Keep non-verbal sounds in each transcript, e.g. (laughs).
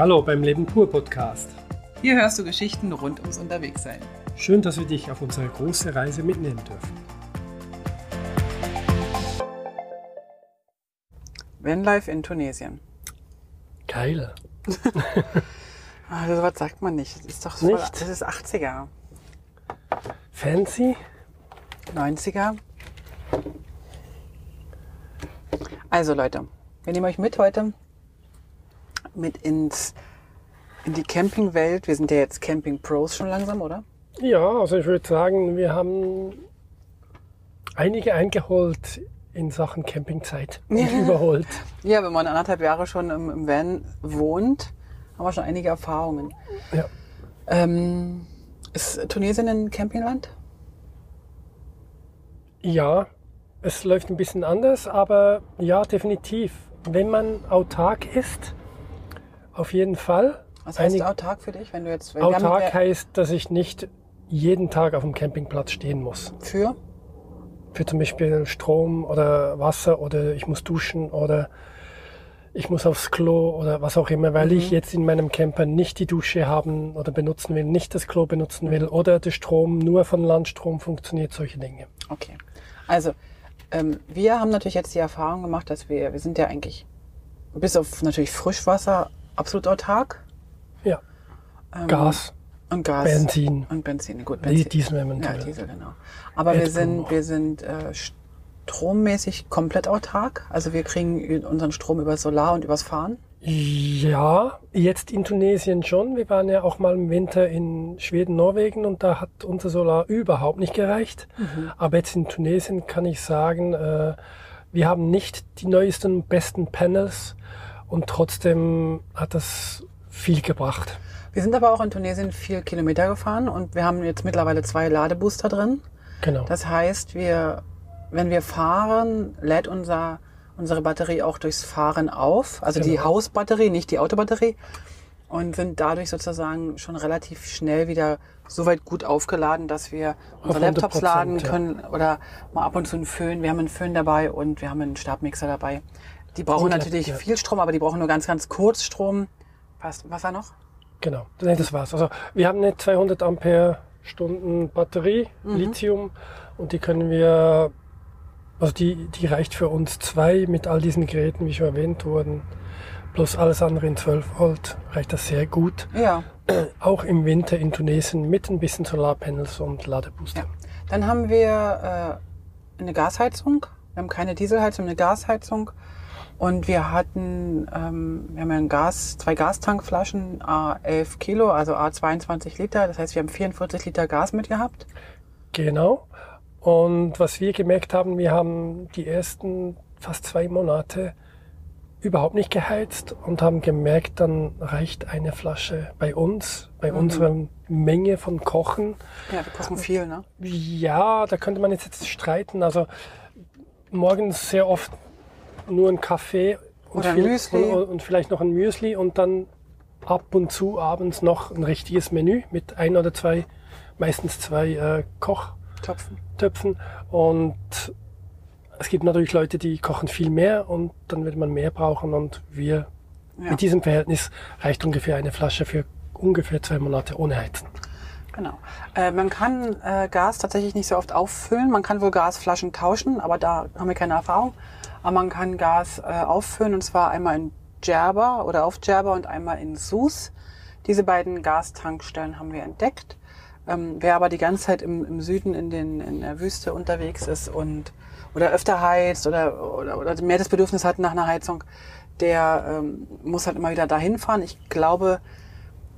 Hallo beim Leben pur Podcast. Hier hörst du Geschichten rund ums Unterwegssein. Schön, dass wir dich auf unsere große Reise mitnehmen dürfen. Vanlife in Tunesien. Geil. (laughs) Ah, so was sagt man nicht. Das ist doch so. Nicht? Das ist 80er, Fancy? 90er. Also Leute, wir nehmen euch mit heute mit ins in die Campingwelt. Wir sind ja jetzt Camping Pros schon langsam, oder? Ja, also ich würde sagen, wir haben einige eingeholt in Sachen Campingzeit und überholt. Ja, wenn man anderthalb Jahre schon im, im Van wohnt, haben wir schon einige Erfahrungen. Ja. Ähm, ist Tunesien ein Campingland? ja, es läuft ein bisschen anders, aber ja, definitiv. Wenn man autark ist, auf jeden Fall. Was heißt Einig- autark für dich, wenn du jetzt... Autark heißt, dass ich nicht jeden Tag auf dem Campingplatz stehen muss. Für? Für zum Beispiel Strom oder Wasser oder ich muss duschen oder ich muss aufs Klo oder was auch immer, weil Mhm. ich jetzt in meinem Camper nicht die Dusche haben oder benutzen will, nicht das Klo benutzen will oder der Strom nur von Landstrom funktioniert, solche Dinge. Okay. Also, ähm, wir haben natürlich jetzt die Erfahrung gemacht, dass wir, wir sind ja eigentlich, bis auf natürlich Frischwasser, absolut autark. Ja. Ähm, Gas, und Gas. Benzin, Und Benzin, gut, Benzin. Diesel Ja, eventuell. Diesel, genau. Aber wir sind, wir sind äh, strommäßig komplett autark. Also wir kriegen unseren Strom über Solar und übers Fahren. Ja, jetzt in Tunesien schon. Wir waren ja auch mal im Winter in Schweden, Norwegen und da hat unser Solar überhaupt nicht gereicht. Aber jetzt in Tunesien kann ich sagen, äh, wir haben nicht die neuesten, besten Panels und trotzdem hat das viel gebracht. Wir sind aber auch in Tunesien viel Kilometer gefahren und wir haben jetzt mittlerweile zwei Ladebooster drin. Genau. Das heißt, wir, wenn wir fahren, lädt unser, unsere Batterie auch durchs Fahren auf. Also die Genau. Hausbatterie, nicht die Autobatterie. Und sind dadurch sozusagen schon relativ schnell wieder so weit gut aufgeladen, dass wir unsere 100%, Laptops laden ja. können oder mal ab und zu einen Föhn. Wir haben einen Föhn dabei und wir haben einen Stabmixer dabei. Die brauchen Und natürlich ja. viel Strom, aber die brauchen nur ganz, ganz kurz Strom. Passt. Was war noch? Genau, nee, das war's. Also wir haben eine 200 Ampere Stunden Batterie, Lithium, und die können wir, also die, die reicht für uns zwei mit all diesen Geräten, wie schon erwähnt wurden, plus alles andere in 12 Volt, reicht das sehr gut. Ja. (clears throat) Auch im Winter in Tunesien mit ein bisschen Solarpanels und Ladebooster. Ja. Dann haben wir äh, eine Gasheizung. Wir haben keine Dieselheizung, eine Gasheizung. Und wir hatten, ähm, wir haben ja ein Gas, zwei Gastankflaschen, A 11 Kilo, also A 22 Liter. Das heißt, wir haben 44 Liter Gas mitgehabt. Genau. Und was wir gemerkt haben, wir haben die ersten fast zwei Monate überhaupt nicht geheizt und haben gemerkt, dann reicht eine Flasche bei uns, bei unserer Menge von Kochen. Ja, wir kochen viel, ne? Ja, da könnte man jetzt, jetzt streiten. Also morgens sehr oft nur ein Kaffee und, Müsli. und, und vielleicht noch ein Müsli und dann ab und zu abends noch ein richtiges Menü mit ein oder zwei, meistens zwei äh, Kochtöpfen. Topfen. Und es gibt natürlich Leute, die kochen viel mehr und dann wird man mehr brauchen und wir Ja. mit diesem Verhältnis reicht ungefähr eine Flasche für ungefähr zwei Monate ohne Heizen. Genau. Äh, man kann äh, Gas tatsächlich nicht so oft auffüllen. Man kann wohl Gasflaschen tauschen, aber da haben wir keine Erfahrung. Aber man kann Gas äh, auffüllen und zwar einmal in Djerba oder auf Djerba und einmal in Sus. Diese beiden Gastankstellen haben wir entdeckt. Ähm, wer aber die ganze Zeit im, im Süden in, den, in der Wüste unterwegs ist und oder öfter heizt oder, oder, oder mehr das Bedürfnis hat nach einer Heizung, der ähm, muss halt immer wieder dahin fahren. Ich glaube,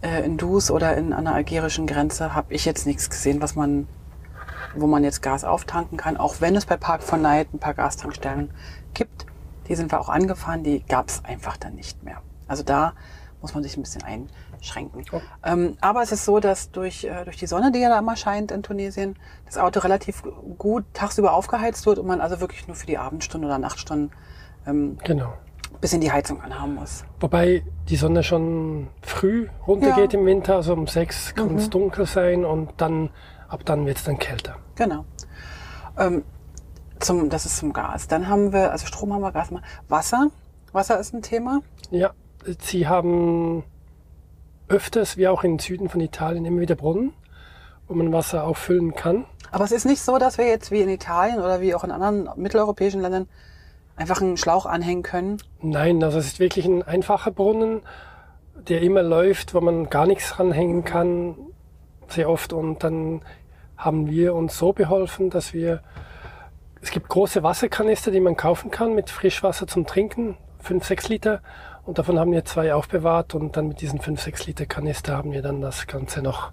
äh, in Dus oder in an der algerischen Grenze habe ich jetzt nichts gesehen, was man, wo man jetzt Gas auftanken kann, auch wenn es bei Park von Night ein paar Gastankstellen gibt. Die sind wir auch angefahren, die gab es einfach dann nicht mehr. Also da muss man sich ein bisschen einschränken. Oh. Ähm, aber es ist so, dass durch, äh, durch die Sonne, die ja da immer scheint in Tunesien, das Auto relativ gut tagsüber aufgeheizt wird und man also wirklich nur für die Abendstunden oder Nachtstunden ähm, Genau. bisschen die Heizung anhaben muss. Wobei die Sonne schon früh runtergeht Ja. im Winter, also um sechs kann Mhm. es dunkel sein und dann ab dann wird es dann kälter. Genau. Ähm, zum, das ist zum Gas. Dann haben wir, also Strom haben wir, Gas haben wir. Wasser. Wasser ist ein Thema. Ja, sie haben öfters, wie auch im Süden von Italien, immer wieder Brunnen, wo man Wasser auffüllen kann. Aber es ist nicht so, dass wir jetzt wie in Italien oder wie auch in anderen mitteleuropäischen Ländern einfach einen Schlauch anhängen können. Nein, also es ist wirklich ein einfacher Brunnen, der immer läuft, wo man gar nichts ranhängen kann, sehr oft. Und dann haben wir uns so beholfen, dass wir, es gibt große Wasserkanister, die man kaufen kann mit Frischwasser zum Trinken, 5, 6 Liter. Und davon haben wir zwei aufbewahrt und dann mit diesen 5, 6 Liter Kanister haben wir dann das Ganze noch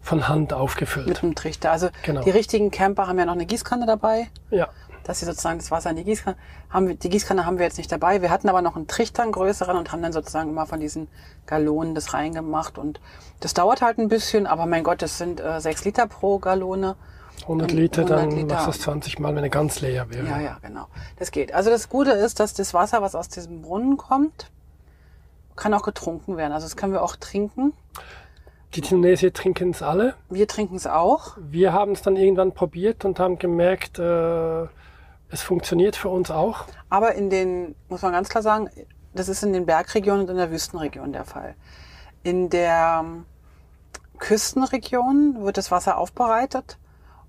von Hand aufgefüllt. Mit einem Trichter. Also Genau. die richtigen Camper haben ja noch eine Gießkanne dabei, Ja, dass sie sozusagen das Wasser in die Gießkanne haben. wir- Die Gießkanne haben wir jetzt nicht dabei. Wir hatten aber noch einen Trichter, einen größeren und haben dann sozusagen immer von diesen Gallonen das reingemacht. Und das dauert halt ein bisschen, aber mein Gott, das sind äh, sechs Liter pro Gallone. 100 Und Liter, 100 dann Liter. machst du es 20 Mal, wenn er ganz leer wäre. Ja, ja, genau. Das geht. Also das Gute ist, dass das Wasser, was aus diesem Brunnen kommt, kann auch getrunken werden. Also das können wir auch trinken. Die Tunesier trinken es alle. Wir trinken es auch. Wir haben es dann irgendwann probiert und haben gemerkt, äh, es funktioniert für uns auch. Aber in den, muss man ganz klar sagen, das ist in den Bergregionen und in der Wüstenregion der Fall. In der ähm, Küstenregion wird das Wasser aufbereitet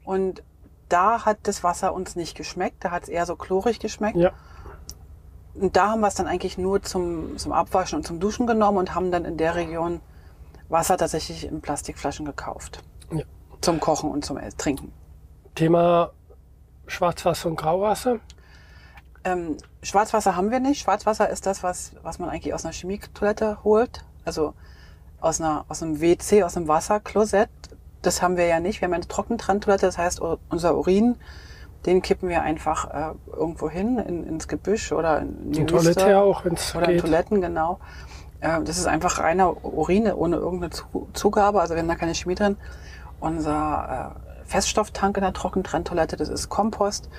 und da hat das Wasser uns nicht geschmeckt. Da hat es eher so chlorig geschmeckt. Ja, Und da haben wir es dann eigentlich nur zum, zum Abwaschen und zum Duschen genommen und haben dann in der Region Wasser tatsächlich in Plastikflaschen gekauft. Ja. Zum Kochen und zum Trinken. Thema Schwarzwasser und Grauwasser. Ähm, Schwarzwasser haben wir nicht. Schwarzwasser ist das, was, was man eigentlich aus einer Chemietoilette holt. Also aus, einer, aus einem WC, aus einem Wasserklosett. Das haben wir ja nicht. Wir haben eine Trockentrenntoilette. Das heißt, unser Urin, den kippen wir einfach äh, irgendwo hin, in, ins Gebüsch oder in die In Wüste. Toilette auch, wenn es Oder in geht. Toiletten, genau. Äh, Das ist einfach reiner Urin ohne irgendeine Zu- Zugabe, also wir haben da keine Chemie drin. Unser äh, Feststofftank in der Trockentrenntoilette, das ist Kompost.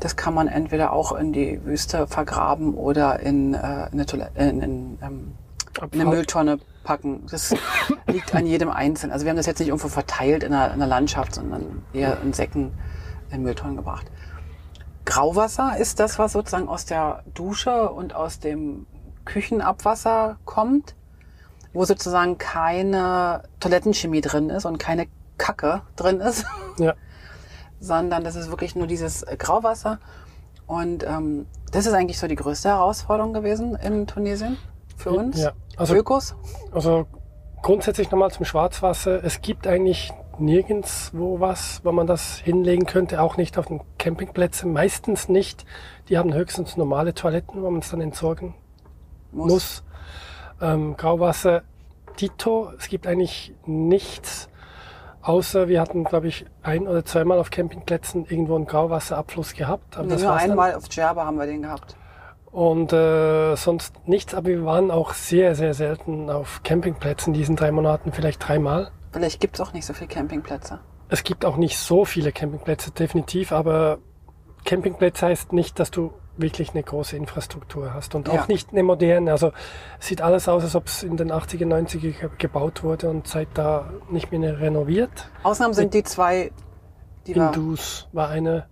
Das kann man entweder auch in die Wüste vergraben oder in, äh, in, eine, Toilette, in, in, ähm, in eine Mülltonne packen. Das (laughs) liegt an jedem Einzelnen. Also wir haben das jetzt nicht irgendwo verteilt in der, in der Landschaft, sondern eher in Säcken in Mülltonnen gebracht. Grauwasser ist das, was sozusagen aus der Dusche und aus dem Küchenabwasser kommt, wo sozusagen keine Toilettenchemie drin ist und keine Kacke drin ist, (laughs) Ja, sondern das ist wirklich nur dieses äh, Grauwasser. Und ähm, das ist eigentlich so die größte Herausforderung gewesen in Tunesien für uns. ja. Also, Ökos. also grundsätzlich nochmal zum Schwarzwasser. Es gibt eigentlich nirgendwo was, wo man das hinlegen könnte, auch nicht auf den Campingplätzen. Meistens nicht. Die haben höchstens normale Toiletten, wo man es dann entsorgen Muss. muss. Ähm, Grauwasser, Dito, es gibt eigentlich nichts, außer wir hatten, glaube ich, ein oder zweimal auf Campingplätzen irgendwo einen Grauwasserabfluss gehabt. Aber Nee, das nur dann. einmal auf Djerba haben wir den gehabt. Und äh, sonst nichts, aber wir waren auch sehr, sehr selten auf Campingplätzen in diesen drei Monaten, vielleicht dreimal. Vielleicht gibt's auch nicht so viele Campingplätze. Es gibt auch nicht so viele Campingplätze, definitiv, aber Campingplätze heißt nicht, dass du wirklich eine große Infrastruktur hast und Ja. auch nicht eine moderne. Also es sieht alles aus, als ob es in den 80er, 90er ge- gebaut wurde und seit da nicht mehr renoviert. Ausnahmen sind die zwei, die Indus war eine,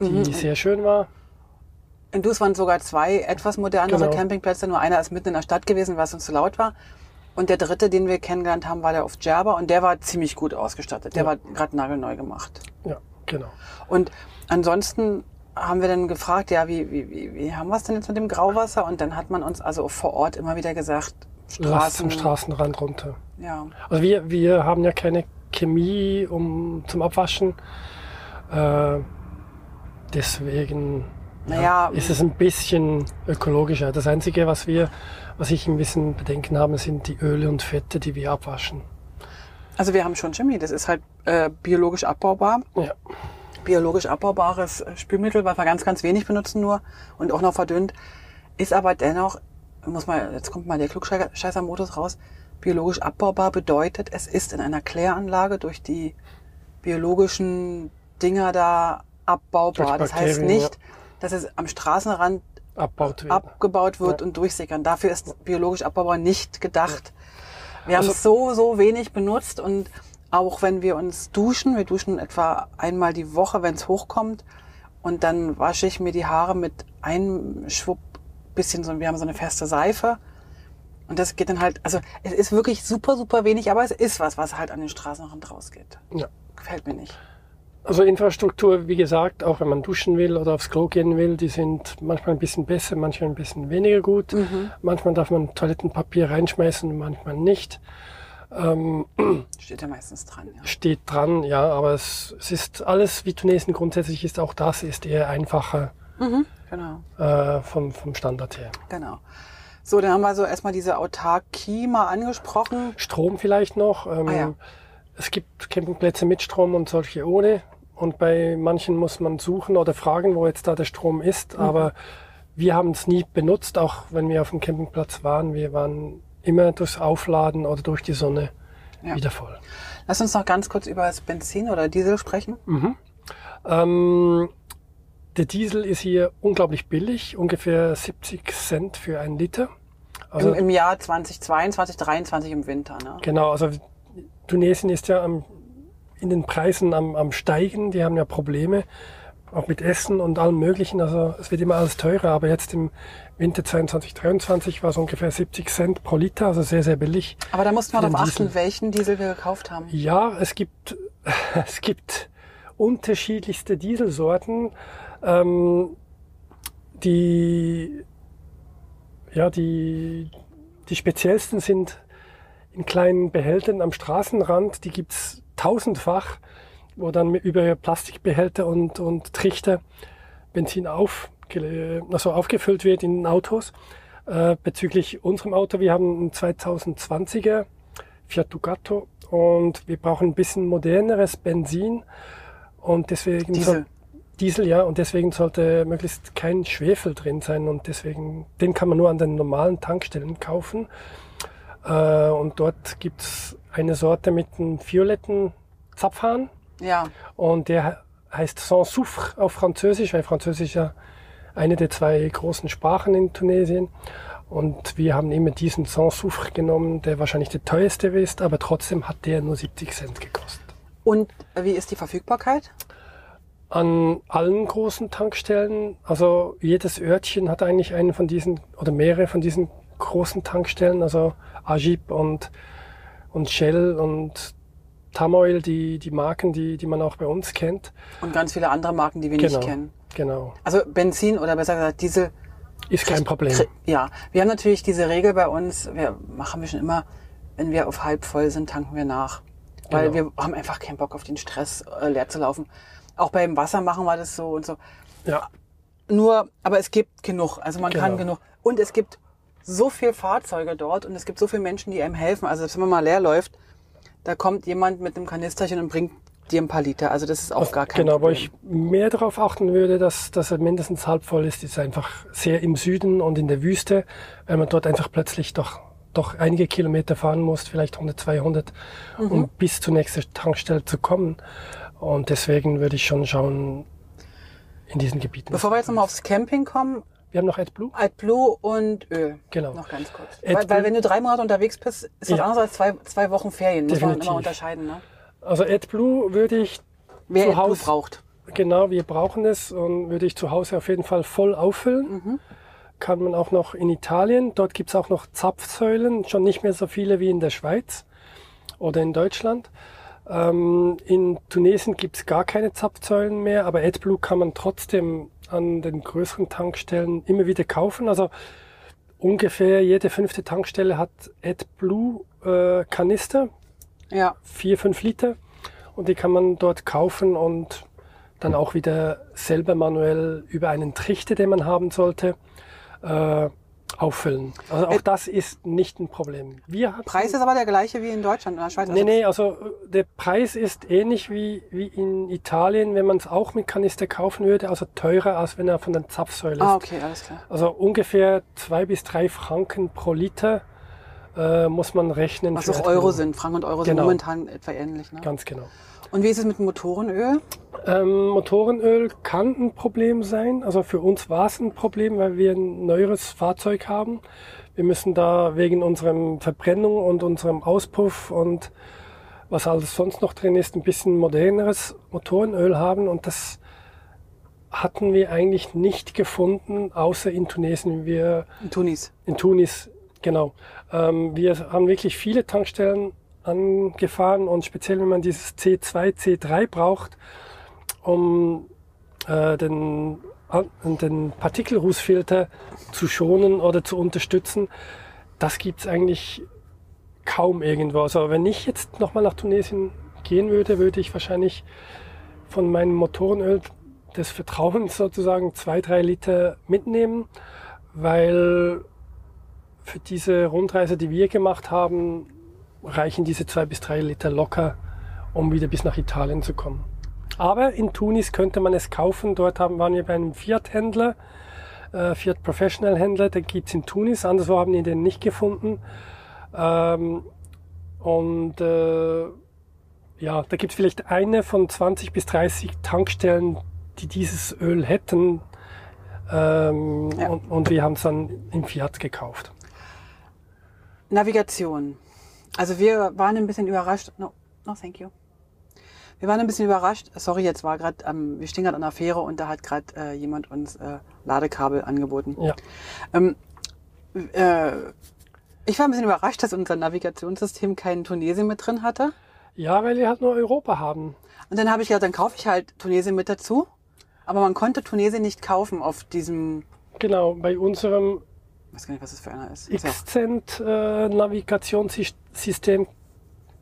die Mhm. sehr schön war. In Dus waren sogar zwei etwas modernere Genau. Campingplätze. Nur einer ist mitten in der Stadt gewesen, was uns zu laut war. Und der dritte, den wir kennengelernt haben, war der auf Djerba und der war ziemlich gut ausgestattet. Der Ja. war gerade nagelneu gemacht. Ja, genau. Und ansonsten haben wir dann gefragt, ja, wie, wie, wie, wie haben wir es denn jetzt mit dem Grauwasser? Und dann hat man uns also vor Ort immer wieder gesagt, Lass zum Straßen, Straßenrand runter. ja, Also wir, wir haben ja keine Chemie um, zum Abwaschen. Äh, deswegen Naja, ist es ein bisschen ökologischer. Das Einzige, was wir, was ich ein bisschen Bedenken habe, sind die Öle und Fette, die wir abwaschen. also wir haben schon Chemie. Das ist halt äh, biologisch abbaubar. Ja, biologisch abbaubares äh, Spülmittel, was wir ganz, ganz wenig benutzen nur und auch noch verdünnt, ist aber dennoch, muss mal, jetzt kommt mal der Klugscheißer-Modus raus, biologisch abbaubar bedeutet, es ist in einer Kläranlage durch die biologischen Dinger da abbaubar. Das heißt nicht, dass es am Straßenrand wird. abgebaut wird Ja. und durchsickern. Dafür ist biologisch abbaubar nicht gedacht. Wir haben Also- es so, so wenig benutzt und auch wenn wir uns duschen, wir duschen etwa einmal die Woche, wenn es hochkommt und dann wasche ich mir die Haare mit einem Schwupp bisschen so, wir haben so eine feste Seife Und das geht dann halt, also es ist wirklich super, super wenig, aber es ist was, was halt an den Straßenrand rausgeht. Ja. Gefällt mir nicht. Also Infrastruktur, wie gesagt, auch wenn man duschen will oder aufs Klo gehen will, die sind manchmal ein bisschen besser, manchmal ein bisschen weniger gut. Manchmal darf man Toilettenpapier reinschmeißen, manchmal nicht. Ähm, (clears throat) Steht ja meistens dran, ja. steht dran, ja, aber es, es ist alles, wie Tunesien grundsätzlich ist, auch das ist eher einfacher Genau, äh, vom, vom Standard her. genau. So, dann haben wir so erstmal diese Autarkie mal angesprochen. Strom vielleicht noch. Ähm, Ah, ja. Es gibt Campingplätze mit Strom und solche ohne. Und bei manchen muss man suchen oder fragen, wo jetzt da der Strom ist. Mhm. Aber wir haben es nie benutzt, auch wenn wir auf dem Campingplatz waren. Wir waren immer durchs Aufladen oder durch die Sonne Ja. wieder voll. Lass uns noch ganz kurz über das Benzin oder Diesel sprechen. Ähm, der Diesel ist hier unglaublich billig, ungefähr 70 Cent für einen Liter. Also Im, Im Jahr 2022, 2023 im Winter. Ne? Genau, also Tunesien ist ja am, in den Preisen am, am Steigen. Die haben ja Probleme, auch mit Essen und allem Möglichen. Also es wird immer alles teurer, aber jetzt im Winter 22, 23 war es ungefähr 70 Cent pro Liter, also sehr, sehr billig. Aber da mussten wir darauf achten, Diesel. welchen Diesel wir gekauft haben. Ja, es gibt, (laughs) es gibt unterschiedlichste Dieselsorten, ähm, die, ja, die, die speziellsten sind in kleinen Behältern am Straßenrand. Die gibt's tausendfach, wo dann über Plastikbehälter und, und Trichter Benzin auf, also aufgefüllt wird in Autos. Äh, bezüglich unserem Auto, wir haben einen 2020er Fiat Ducato und wir brauchen ein bisschen moderneres Benzin und deswegen Diesel. soll- Diesel ja und deswegen sollte möglichst kein Schwefel drin sein und deswegen den kann man nur an den normalen Tankstellen kaufen äh, und dort gibt's eine Sorte mit einem violetten Zapfhahn Ja, und der he- heißt Sans Soufre auf Französisch, weil Französisch ja eine der zwei großen Sprachen in Tunesien. Und wir haben immer diesen Sans Soufre genommen, der wahrscheinlich der teuerste ist, aber trotzdem hat der nur 70 Cent gekostet. und wie ist die Verfügbarkeit? An allen großen Tankstellen, also jedes Örtchen hat eigentlich einen von diesen oder mehrere von diesen großen Tankstellen, also Agip und, und Shell und Tamoil, die, die Marken, die, die man auch bei uns kennt. Und ganz viele andere Marken, die wir Genau. nicht kennen. Genau. Also Benzin oder besser gesagt Diesel. Ist kein Problem. Ja, wir haben natürlich diese Regel bei uns, wir machen wir schon immer, wenn wir auf halb voll sind, tanken wir nach. Weil Genau. wir haben einfach keinen Bock auf den Stress, äh, leer zu laufen. Auch beim Wasser machen wir das so und so. Ja, Nur, aber es gibt genug. Also man kann Genau. genug. Und es gibt so viel Fahrzeuge dort und es gibt so viele Menschen, die einem helfen. Also wenn man mal leer läuft, da kommt jemand mit einem Kanisterchen und bringt dir ein paar Liter. Also das ist auch gar kein genau, wo Problem. ich mehr darauf achten würde, dass, dass er mindestens halb voll ist, ist einfach sehr im Süden und in der Wüste, weil man dort einfach plötzlich doch, doch einige Kilometer fahren muss, vielleicht 100, 200, Mhm. um bis zur nächsten Tankstelle zu kommen. Und deswegen würde ich schon schauen, in diesen Gebieten. Bevor wir jetzt nochmal aufs Camping kommen, Wir haben noch AdBlue. AdBlue und Öl. Genau. Noch ganz kurz. Weil, weil wenn du drei Monate unterwegs bist, ist was Ja. anderes als zwei, zwei Wochen Ferien. Muss man Definitiv. immer unterscheiden. Ne? Also AdBlue würde ich Wer Zu AdBlue Hause- braucht. Genau, wir brauchen es und würde ich zu Hause auf jeden Fall voll auffüllen. Kann man auch noch in Italien. Dort gibt's auch noch Zapfsäulen, schon nicht mehr so viele wie in der Schweiz oder in Deutschland. Ähm, in Tunesien gibt's gar keine Zapfsäulen mehr, aber AdBlue kann man trotzdem an den größeren Tankstellen immer wieder kaufen. Also ungefähr jede fünfte Tankstelle hat AdBlue äh, Kanister, Ja. vier, fünf Liter und die kann man dort kaufen und dann auch wieder selber manuell über einen Trichter, den man haben sollte, äh, auffüllen. Also auch Äh, das ist nicht ein Problem. Wir Preis ist aber der gleiche wie in Deutschland, in der Schweiz. Nee, nee, also äh, der Preis ist ähnlich wie, wie in Italien, wenn man es auch mit Kanister kaufen würde, also teurer, als wenn er von der Zapfsäule ist. Ah, okay, alles klar. Also ungefähr zwei bis drei Franken pro Liter äh, muss man rechnen. Was auch. Euro sind. Franken und Euro sind Genau. momentan etwa ähnlich. Ne? Ganz genau. Und wie ist es mit Motorenöl? Ähm, Motorenöl kann ein Problem sein. Also für uns war es ein Problem, weil wir ein neueres Fahrzeug haben. Wir müssen da wegen unserem Verbrennung und unserem Auspuff und was alles sonst noch drin ist, ein bisschen moderneres Motorenöl haben. Und das hatten wir eigentlich nicht gefunden, außer in Tunesien. Wir In Tunis. in Tunis Genau. Ähm, wir haben wirklich viele Tankstellen angefahren und speziell wenn man dieses C2, C3 braucht, um äh, den, den Partikelrußfilter zu schonen oder zu unterstützen, das gibt's eigentlich kaum irgendwo. Also wenn ich jetzt nochmal nach Tunesien gehen würde, würde ich wahrscheinlich von meinem Motorenöl des Vertrauens sozusagen zwei, drei Liter mitnehmen, weil für diese Rundreise, die wir gemacht haben, reichen diese zwei bis drei Liter locker, um wieder bis nach Italien zu kommen. Aber in Tunis könnte man es kaufen. Dort haben, waren wir bei einem Fiat-Händler, äh, Fiat Professional-Händler, den gibt's in Tunis. Anderswo haben wir den nicht gefunden. Ähm, und äh, ja, da gibt's vielleicht eine von 20 bis 30 Tankstellen, die dieses Öl hätten. Ähm, ja. und, und wir haben es dann im Fiat gekauft. Navigation. Also wir waren ein bisschen überrascht. No, no thank you. Wir waren ein bisschen überrascht. Sorry, jetzt war gerade, ähm, wir stehen gerade an der Fähre und da hat gerade äh, jemand uns äh, Ladekabel angeboten. Ja. Ähm, äh, ich war ein bisschen überrascht, dass unser Navigationssystem keinen Tunesien mit drin hatte. Ja, weil wir halt nur Europa haben. Und dann habe ich gedacht, dann kaufe ich halt Tunesien mit dazu. Aber man konnte Tunesien nicht kaufen auf diesem. Genau, bei unserem weiß gar nicht, was das für einer ist. Xcent äh, Navigationssystem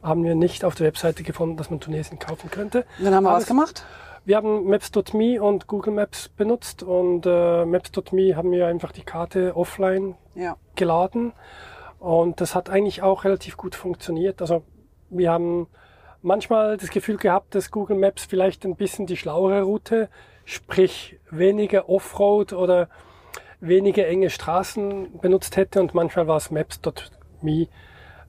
haben wir nicht auf der Webseite gefunden, dass man Tunesien kaufen könnte. Und dann haben wir was gemacht? Wir haben Maps.me und Google Maps benutzt und äh, Maps.me haben wir einfach die Karte offline ja. geladen und das hat eigentlich auch relativ gut funktioniert. Also wir haben manchmal das Gefühl gehabt, dass Google Maps vielleicht ein bisschen die schlauere Route, sprich weniger Offroad oder weniger enge Straßen benutzt hätte und manchmal war es Maps.me, äh,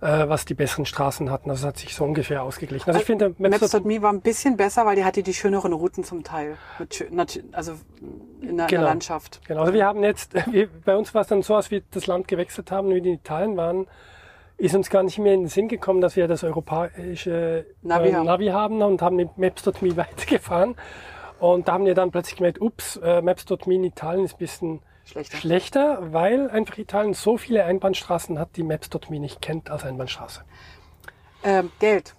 was die besseren Straßen hatten. Also hat sich so ungefähr ausgeglichen. Also ich finde Maps.me Maps war ein bisschen besser, weil die hatte die schöneren Routen zum Teil. Mit, also in der, genau. in der genau. Landschaft. Genau. Also wir haben jetzt, (laughs) wir, bei uns war es dann so, als wir das Land gewechselt haben und wir in Italien waren, ist uns gar nicht mehr in den Sinn gekommen, dass wir das europäische Navi, äh, haben. Navi haben und haben mit Maps.me (laughs) weitergefahren. Und da haben wir dann plötzlich gemerkt, ups, äh, Maps.me in Italien ist ein bisschen schlechter. schlechter, weil einfach Italien so viele Einbahnstraßen hat, die Maps.me nicht kennt als Einbahnstraße. Ähm, Geld.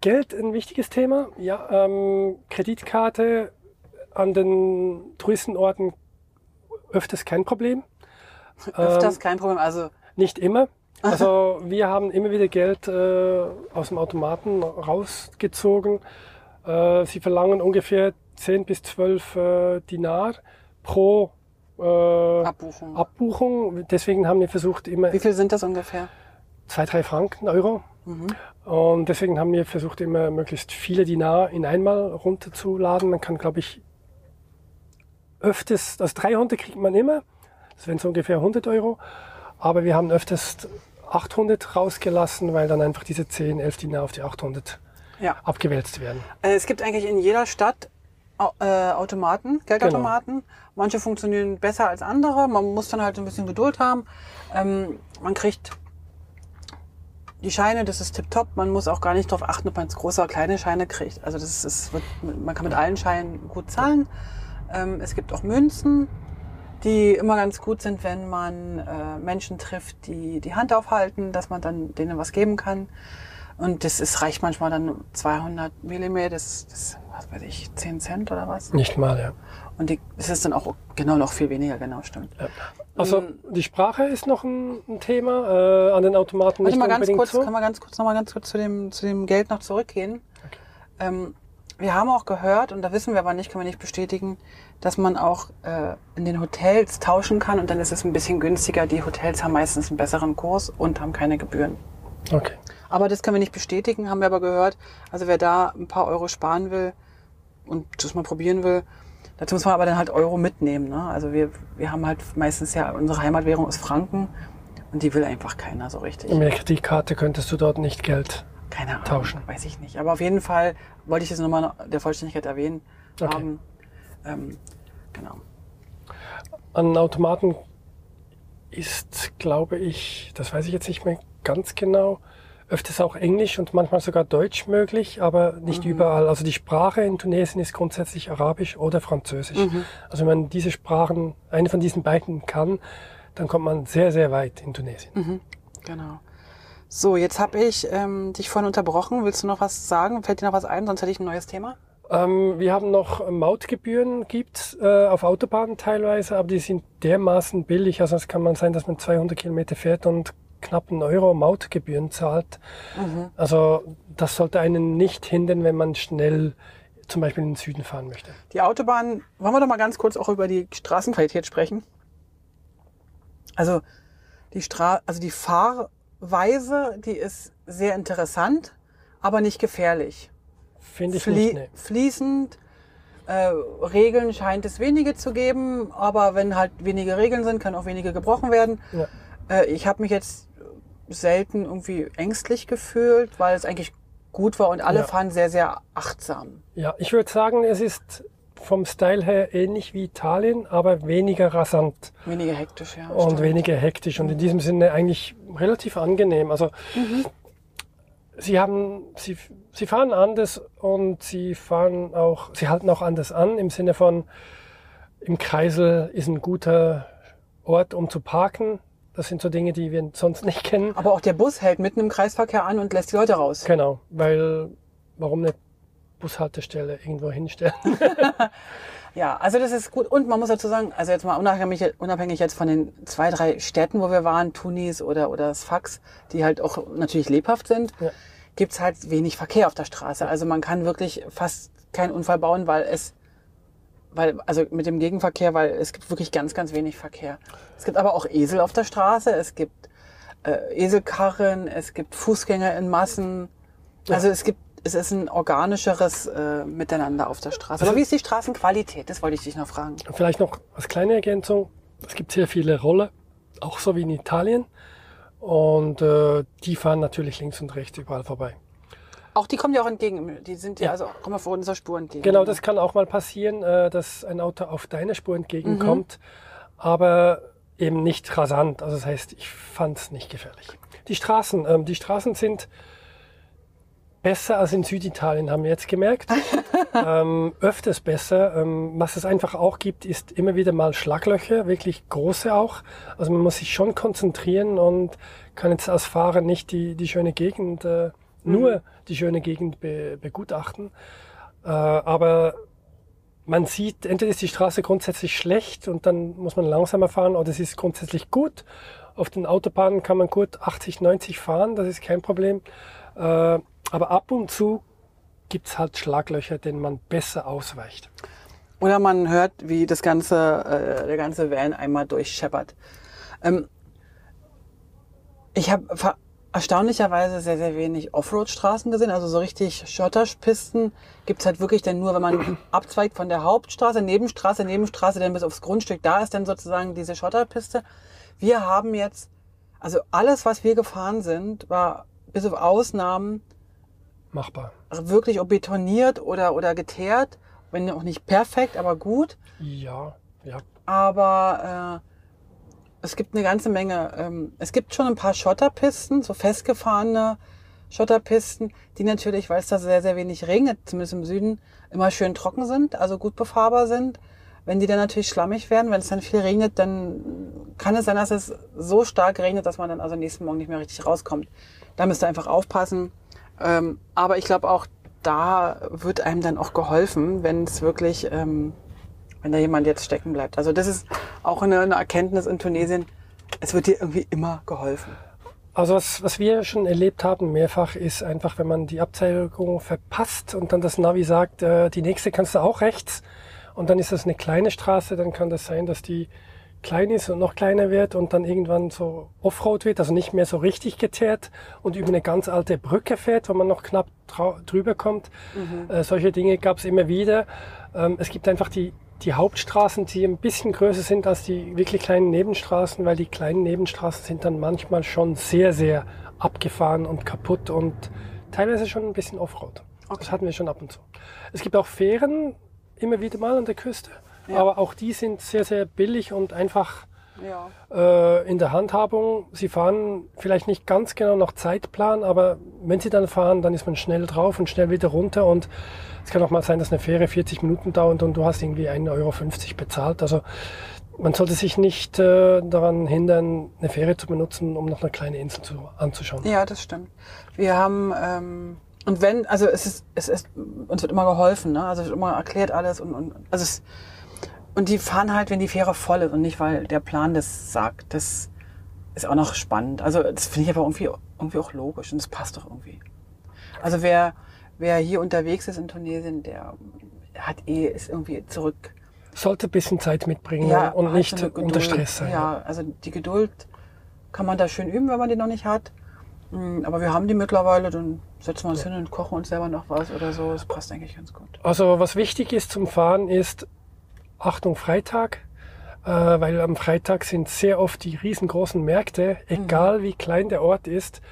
Geld, ein wichtiges Thema. Ja, ähm, Kreditkarte an den Touristenorten öfters kein Problem. (laughs) Öfters ähm, kein Problem, also. Nicht immer. (laughs) Also wir haben immer wieder Geld äh, aus dem Automaten rausgezogen. Äh, sie verlangen ungefähr 10 bis 12 äh, Dinar pro äh, Abbuchung. Abbuchung. Deswegen haben wir versucht immer. Wie viel sind das ungefähr? Zwei, drei Franken, Euro. Mhm. Und deswegen haben wir versucht, immer möglichst viele Dinar in einmal runterzuladen. Man kann, glaube ich, öfters, also 300 kriegt man immer. Das wären so ungefähr 100 Euro. Aber wir haben öfters 800 rausgelassen, weil dann einfach diese 10, 11 Dinar auf die 800 ja. abgewälzt werden. Äh, es gibt eigentlich in jeder Stadt Automaten, Geldautomaten. Genau. Manche funktionieren besser als andere. Man muss dann halt ein bisschen Geduld haben. Ähm, man kriegt die Scheine, das ist tipptopp. Man muss auch gar nicht darauf achten, ob man jetzt große oder kleine Scheine kriegt. Also das ist, wird, man kann mit allen Scheinen gut zahlen. Ähm, es gibt auch Münzen, die immer ganz gut sind, wenn man äh, Menschen trifft, die die Hand aufhalten, dass man dann denen was geben kann. Und das ist, reicht manchmal dann 200 Millimeter, das, das, was weiß ich, 10 Cent oder was? Nicht mal, ja. Und die, es ist dann auch genau noch viel weniger, genau, stimmt. Ja. Also die Sprache ist noch ein, ein Thema äh, an den Automaten nicht mal ganz kurz, so. Kann man ganz kurz noch mal ganz kurz zu dem, zu dem Geld noch zurückgehen. Okay. Ähm, wir haben auch gehört, und da wissen wir aber nicht, können wir nicht bestätigen, dass man auch äh, in den Hotels tauschen kann und dann ist es ein bisschen günstiger. Die Hotels haben meistens einen besseren Kurs und haben keine Gebühren. Okay. Aber das können wir nicht bestätigen, haben wir aber gehört. Also wer da ein paar Euro sparen will und das mal probieren will, dazu muss man aber dann halt Euro mitnehmen. Ne? Also wir, wir haben halt meistens ja, unsere Heimatwährung ist Franken und die will einfach keiner so richtig. Mit der Kreditkarte könntest du dort nicht Geld Keine Ahnung, tauschen. Weiß ich nicht. Aber auf jeden Fall wollte ich das nochmal der Vollständigkeit erwähnen okay. haben. Ähm, genau. An Automaten ist, glaube ich, das weiß ich jetzt nicht mehr ganz genau, öfters auch Englisch und manchmal sogar Deutsch möglich, aber nicht mhm. überall. Also die Sprache in Tunesien ist grundsätzlich Arabisch oder Französisch. Mhm. Also wenn man diese Sprachen, eine von diesen beiden kann, dann kommt man sehr, sehr weit in Tunesien. Mhm, genau. So, jetzt habe ich ähm, dich vorhin unterbrochen. Willst du noch was sagen? Fällt dir noch was ein? Sonst hätte ich ein neues Thema. Ähm, wir haben noch Mautgebühren gibt äh, auf Autobahnen teilweise, aber die sind dermaßen billig. Also es kann man sein, dass man 200 Kilometer fährt und knapp einen Euro Mautgebühren zahlt. Mhm. Also das sollte einen nicht hindern, wenn man schnell zum Beispiel in den Süden fahren möchte. Die Autobahn, wollen wir doch mal ganz kurz auch über die Straßenqualität sprechen? Also die Stra also die Fahrweise, die ist sehr interessant, aber nicht gefährlich. Finde ich Flie nicht. Nee. Fließend. Äh, Regeln scheint es wenige zu geben, aber wenn halt wenige Regeln sind, kann auch wenige gebrochen werden. Ja. Äh, ich habe mich jetzt selten irgendwie ängstlich gefühlt, weil es eigentlich gut war und alle ja. fahren sehr, sehr achtsam. Ja, ich würde sagen, es ist vom Style her ähnlich wie Italien, aber weniger rasant. Weniger hektisch, ja. Und stimmt. weniger hektisch und in diesem Sinne eigentlich relativ angenehm. Also mhm. sie haben, sie, sie fahren anders und sie fahren auch, sie halten auch anders an im Sinne von im Kreisel ist ein guter Ort, um zu parken. Das sind so Dinge, die wir sonst nicht kennen. Aber auch der Bus hält mitten im Kreisverkehr an und lässt die Leute raus. Genau, weil warum eine Bushaltestelle irgendwo hinstellen? (laughs) ja, also das ist gut. Und man muss dazu sagen, also jetzt mal unabhängig, unabhängig jetzt von den zwei, drei Städten, wo wir waren, Tunis oder, oder das Fax, die halt auch natürlich lebhaft sind, ja. gibt's halt wenig Verkehr auf der Straße. Also man kann wirklich fast keinen Unfall bauen, weil es weil, also mit dem Gegenverkehr, weil es gibt wirklich ganz, ganz wenig Verkehr. Es gibt aber auch Esel auf der Straße, es gibt äh, Eselkarren, es gibt Fußgänger in Massen. Ja. Also es gibt, es ist ein organischeres äh, Miteinander auf der Straße. Aber wie ist die Straßenqualität? Das wollte ich dich noch fragen. Vielleicht noch als kleine Ergänzung. Es gibt sehr viele Rolle, auch so wie in Italien. Und äh, die fahren natürlich links und rechts überall vorbei. Auch die kommen ja auch entgegen. Die sind ja, also kommen vor unserer Spur entgegen. Genau, das kann auch mal passieren, äh, dass ein Auto auf deine Spur entgegenkommt, mhm. aber eben nicht rasant. Also das heißt, ich fand es nicht gefährlich. Die Straßen, ähm, die Straßen sind besser als in Süditalien, haben wir jetzt gemerkt. (laughs) ähm, öfters besser. Ähm, was es einfach auch gibt, ist immer wieder mal Schlaglöcher, wirklich große auch. Also man muss sich schon konzentrieren und kann jetzt als Fahrer nicht die, die schöne Gegend äh, nur mhm. die schöne Gegend be, begutachten. Äh, aber man sieht, entweder ist die Straße grundsätzlich schlecht und dann muss man langsamer fahren oder es ist grundsätzlich gut. Auf den Autobahnen kann man gut 80, 90 fahren, das ist kein Problem. Äh, aber ab und zu gibt's halt Schlaglöcher, denen man besser ausweicht. Oder man hört, wie das ganze, äh, der ganze Van einmal durchscheppert. Ähm, ich habe erstaunlicherweise sehr, sehr wenig Offroad-Straßen gesehen. Also so richtig Schotterpisten gibt's halt wirklich dann nur, wenn man abzweigt von der Hauptstraße, Nebenstraße, Nebenstraße, dann bis aufs Grundstück. Da ist dann sozusagen diese Schotterpiste. Wir haben jetzt, also alles, was wir gefahren sind, war bis auf Ausnahmen machbar. Wirklich betoniert oder, oder geteert. Wenn auch nicht perfekt, aber gut. Ja, ja. Aber äh, es gibt eine ganze Menge. Ähm, es gibt schon ein paar Schotterpisten, so festgefahrene Schotterpisten, die natürlich, weil es da sehr, sehr wenig regnet, zumindest im Süden, immer schön trocken sind, also gut befahrbar sind. Wenn die dann natürlich schlammig werden, wenn es dann viel regnet, dann kann es sein, dass es so stark regnet, dass man dann also nächsten Morgen nicht mehr richtig rauskommt. Da müsst ihr einfach aufpassen. Ähm, aber ich glaube auch, da wird einem dann auch geholfen, wenn es wirklich ähm, wenn da jemand jetzt stecken bleibt. Also das ist auch eine, eine Erkenntnis in Tunesien. Es wird dir irgendwie immer geholfen. Also was, was wir schon erlebt haben mehrfach ist einfach, wenn man die Abzweigung verpasst und dann das Navi sagt, äh, die nächste kannst du auch rechts und dann ist das eine kleine Straße, dann kann das sein, dass die klein ist und noch kleiner wird und dann irgendwann so Offroad wird, also nicht mehr so richtig geteert und über eine ganz alte Brücke fährt, wo man noch knapp drüber kommt. Mhm. Äh, solche Dinge gab es immer wieder. Ähm, es gibt einfach die die Hauptstraßen, die ein bisschen größer sind als die wirklich kleinen Nebenstraßen, weil die kleinen Nebenstraßen sind dann manchmal schon sehr, sehr abgefahren und kaputt und teilweise schon ein bisschen Offroad. Okay. Das hatten wir schon ab und zu. Es gibt auch Fähren immer wieder mal an der Küste, ja. aber auch die sind sehr, sehr billig und einfach ja. äh, in der Handhabung. Sie fahren vielleicht nicht ganz genau nach Zeitplan, aber wenn sie dann fahren, dann ist man schnell drauf und schnell wieder runter und es kann auch mal sein, dass eine Fähre 40 Minuten dauert und du hast irgendwie 1,50 Euro bezahlt. Also man sollte sich nicht äh, daran hindern, eine Fähre zu benutzen, um noch eine kleine Insel zu, anzuschauen. Ja, das stimmt. Wir haben ähm, und wenn, also es ist, es ist, uns wird immer geholfen, ne? Also es wird immer erklärt alles und, und also es und die fahren halt, wenn die Fähre voll ist und nicht, weil der Plan das sagt. Das ist auch noch spannend. Also das finde ich aber irgendwie, irgendwie auch logisch und es passt doch irgendwie. Also wer, wer hier unterwegs ist in Tunesien, der hat eh, ist irgendwie zurück. Sollte ein bisschen Zeit mitbringen Ja, und hat nicht so unter. Stress sein. Ja, also die Geduld kann man da schön üben, wenn man die noch nicht hat. Mm, Aber wir haben die mittlerweile, dann setzen wir uns hin und kochen uns selber noch was oder so. Das passt eigentlich ganz gut. Also was wichtig ist zum Fahren ist Achtung Freitag, äh, weil am Freitag sind sehr oft die riesengroßen Märkte, egal wie klein der Ort ist.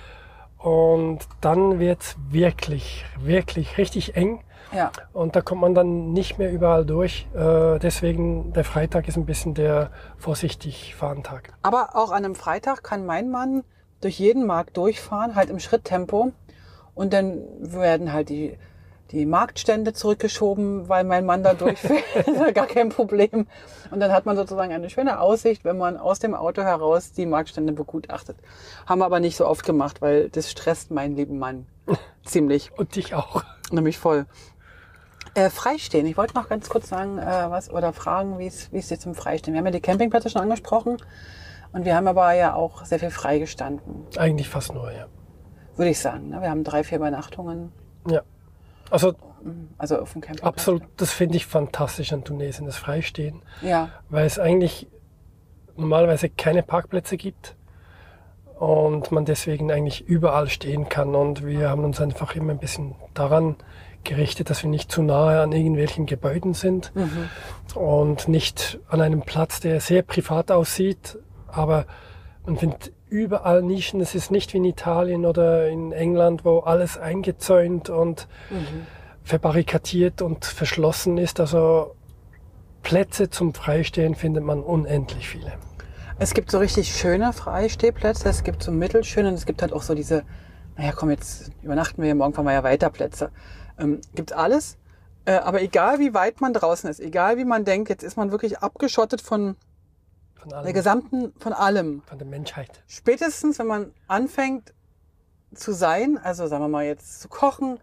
Und dann wird's wirklich, wirklich richtig eng. Ja, Und da kommt man dann nicht mehr überall durch. Äh, deswegen der Freitag ist ein bisschen der vorsichtig fahren Tag. aber auch an einem Freitag kann mein Mann durch jeden Markt durchfahren, halt im Schritttempo. Und dann werden halt die, die Marktstände zurückgeschoben, weil mein Mann da durchfährt. (laughs) gar kein Problem. Und dann hat man sozusagen eine schöne Aussicht, wenn man aus dem Auto heraus die Marktstände begutachtet. Haben wir aber nicht so oft gemacht, weil das stresst meinen lieben Mann (laughs) ziemlich. Und dich auch. Nämlich voll. Äh, Freistehen. Ich wollte noch ganz kurz sagen, äh, was oder fragen, wie es wie es dir zum Freistehen. Wir haben ja die Campingplätze schon angesprochen und wir haben aber ja auch sehr viel freigestanden, Eigentlich fast nur, ja. würde ich sagen. Ne? Wir haben drei, vier Übernachtungen, Ja. Also also auf dem Campingplatz. absolut, das finde ich fantastisch an Tunesien, das Freistehen. Ja, weil es eigentlich normalerweise keine Parkplätze gibt und man deswegen eigentlich überall stehen kann. Und wir haben uns einfach immer ein bisschen daran gerichtet, dass wir nicht zu nahe an irgendwelchen Gebäuden sind und nicht an einem Platz, der sehr privat aussieht, aber man findet überall Nischen. Es ist nicht wie in Italien oder in England, wo alles eingezäunt und verbarrikadiert und verschlossen ist. Also Plätze zum Freistehen findet man unendlich viele. es gibt so richtig schöne Freistehplätze, es gibt so mittelschöne und es gibt halt auch so diese, naja komm, jetzt übernachten wir hier, morgen fahren wir ja weiter Plätze. Ähm, gibt alles, äh, aber egal wie weit man draußen ist, egal wie man denkt, jetzt ist man wirklich abgeschottet von Von der allem, gesamten, von allem. von der Menschheit. spätestens, wenn man anfängt zu sein, also sagen wir mal jetzt zu kochen,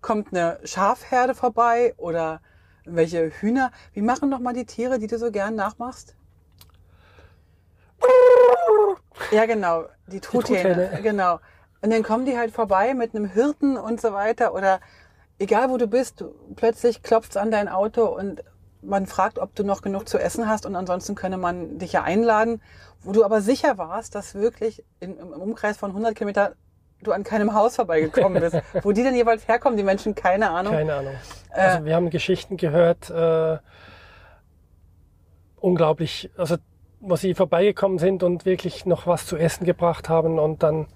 kommt eine Schafherde vorbei oder welche Hühner. Wie machen doch mal die Tiere, die du so gern nachmachst? Ja, genau, die Truthähne, Truthähne. genau. Und dann kommen die halt vorbei mit einem Hirten und so weiter oder egal wo du bist, du, plötzlich klopft's an dein Auto und man fragt, ob du noch genug zu essen hast und ansonsten könne man dich ja einladen, wo du aber sicher warst, dass wirklich in, im Umkreis von 100 Kilometer du an keinem Haus vorbeigekommen bist. (laughs) wo die denn jeweils herkommen, die Menschen, keine Ahnung. Keine Ahnung. Äh. Also wir haben Geschichten gehört, äh, unglaublich, also wo sie vorbeigekommen sind und wirklich noch was zu essen gebracht haben und dann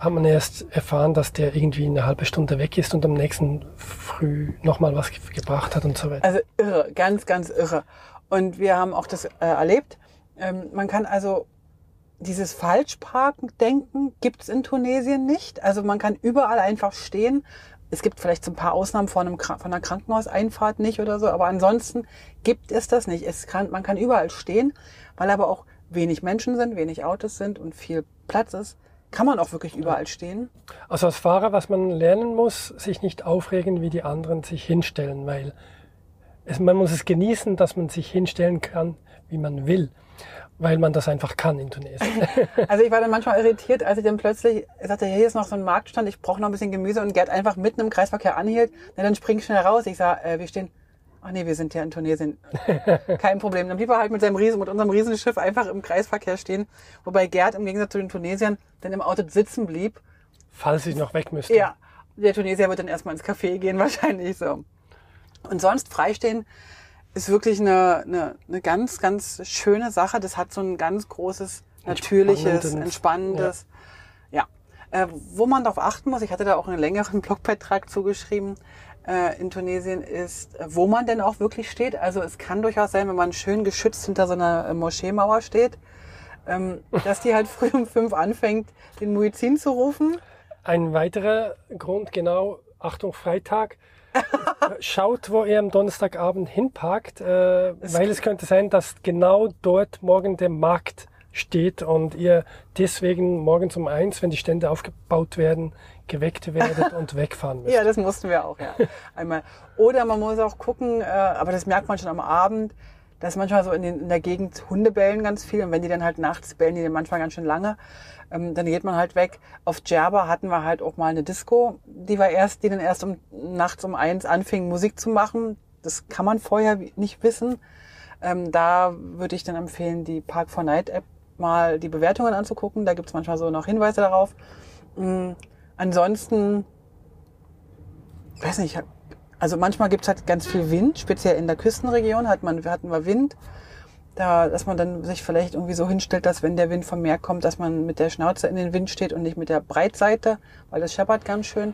hat man erst erfahren, dass der irgendwie eine halbe Stunde weg ist und am nächsten Früh nochmal was ge- gebracht hat und so weiter. Also irre, ganz, ganz irre. Und wir haben auch das äh, erlebt. Ähm, man kann also dieses Falschparken-Denken gibt's in Tunesien nicht. Also man kann überall einfach stehen. Es gibt vielleicht so ein paar Ausnahmen von, einem, von einer Krankenhauseinfahrt nicht oder so, aber ansonsten gibt es das nicht. Es kann, man kann überall stehen, weil aber auch wenig Menschen sind, wenig Autos sind und viel Platz ist, kann man auch wirklich überall stehen. Also als Fahrer, was man lernen muss, sich nicht aufregen, wie die anderen sich hinstellen, weil es, man muss es genießen, dass man sich hinstellen kann, wie man will, weil man das einfach kann in Tunesien. (laughs) (laughs) Also ich war dann manchmal irritiert, als ich dann plötzlich sagte, hier ist noch so ein Marktstand, ich brauche noch ein bisschen Gemüse und Gerd einfach mitten im Kreisverkehr anhielt. Na, dann spring ich schnell raus. Ich sag, äh, wir stehen, ach nee, wir sind ja in Tunesien. Kein Problem. Dann blieb er halt mit seinem Riesen, mit unserem Riesenschiff einfach im Kreisverkehr stehen. Wobei Gerd im Gegensatz zu den Tunesiern dann im Auto sitzen blieb. falls ich noch weg müsste. Ja, der Tunesier wird dann erstmal ins Café gehen, (laughs) wahrscheinlich so. Und sonst freistehen ist wirklich eine, eine, eine ganz, ganz schöne Sache. Das hat so ein ganz großes, natürliches, Entspannendes- entspannendes, ja. Äh, wo man darauf achten muss, ich hatte da auch einen längeren Blogbeitrag zugeschrieben, äh, in Tunesien ist, äh, wo man denn auch wirklich steht. Also es kann durchaus sein, wenn man schön geschützt hinter so einer äh, Moscheemauer steht, ähm, (laughs) dass die halt früh um fünf anfängt, den Muezzin zu rufen. Ein weiterer Grund, genau, Achtung Freitag, (laughs) schaut, wo ihr am Donnerstagabend hinparkt, äh, weil es könnte sein, dass genau dort morgen der Markt steht und ihr deswegen morgens um eins, wenn die Stände aufgebaut werden, geweckt werdet und (laughs) wegfahren müsst. Ja, das mussten wir auch, ja. (laughs) Einmal. Oder man muss auch gucken, äh, aber das merkt man schon am Abend, dass manchmal so in, den, in der Gegend Hunde bellen ganz viel und wenn die dann halt nachts bellen, die dann manchmal ganz schön lange, ähm, dann geht man halt weg. Auf Djerba hatten wir halt auch mal eine Disco, die war erst, die dann erst um nachts um eins anfing Musik zu machen. Das kann man vorher nicht wissen. Ähm, da würde ich dann empfehlen, die Park 4 Night App mal die Bewertungen anzugucken. Da gibt's manchmal so noch Hinweise darauf. Ansonsten, weiß nicht, also manchmal gibt's halt ganz viel Wind, speziell in der Küstenregion hat man, hatten wir Wind. Da, dass man dann sich vielleicht irgendwie so hinstellt, dass wenn der Wind vom Meer kommt, dass man mit der Schnauze in den Wind steht und nicht mit der Breitseite, weil das scheppert ganz schön.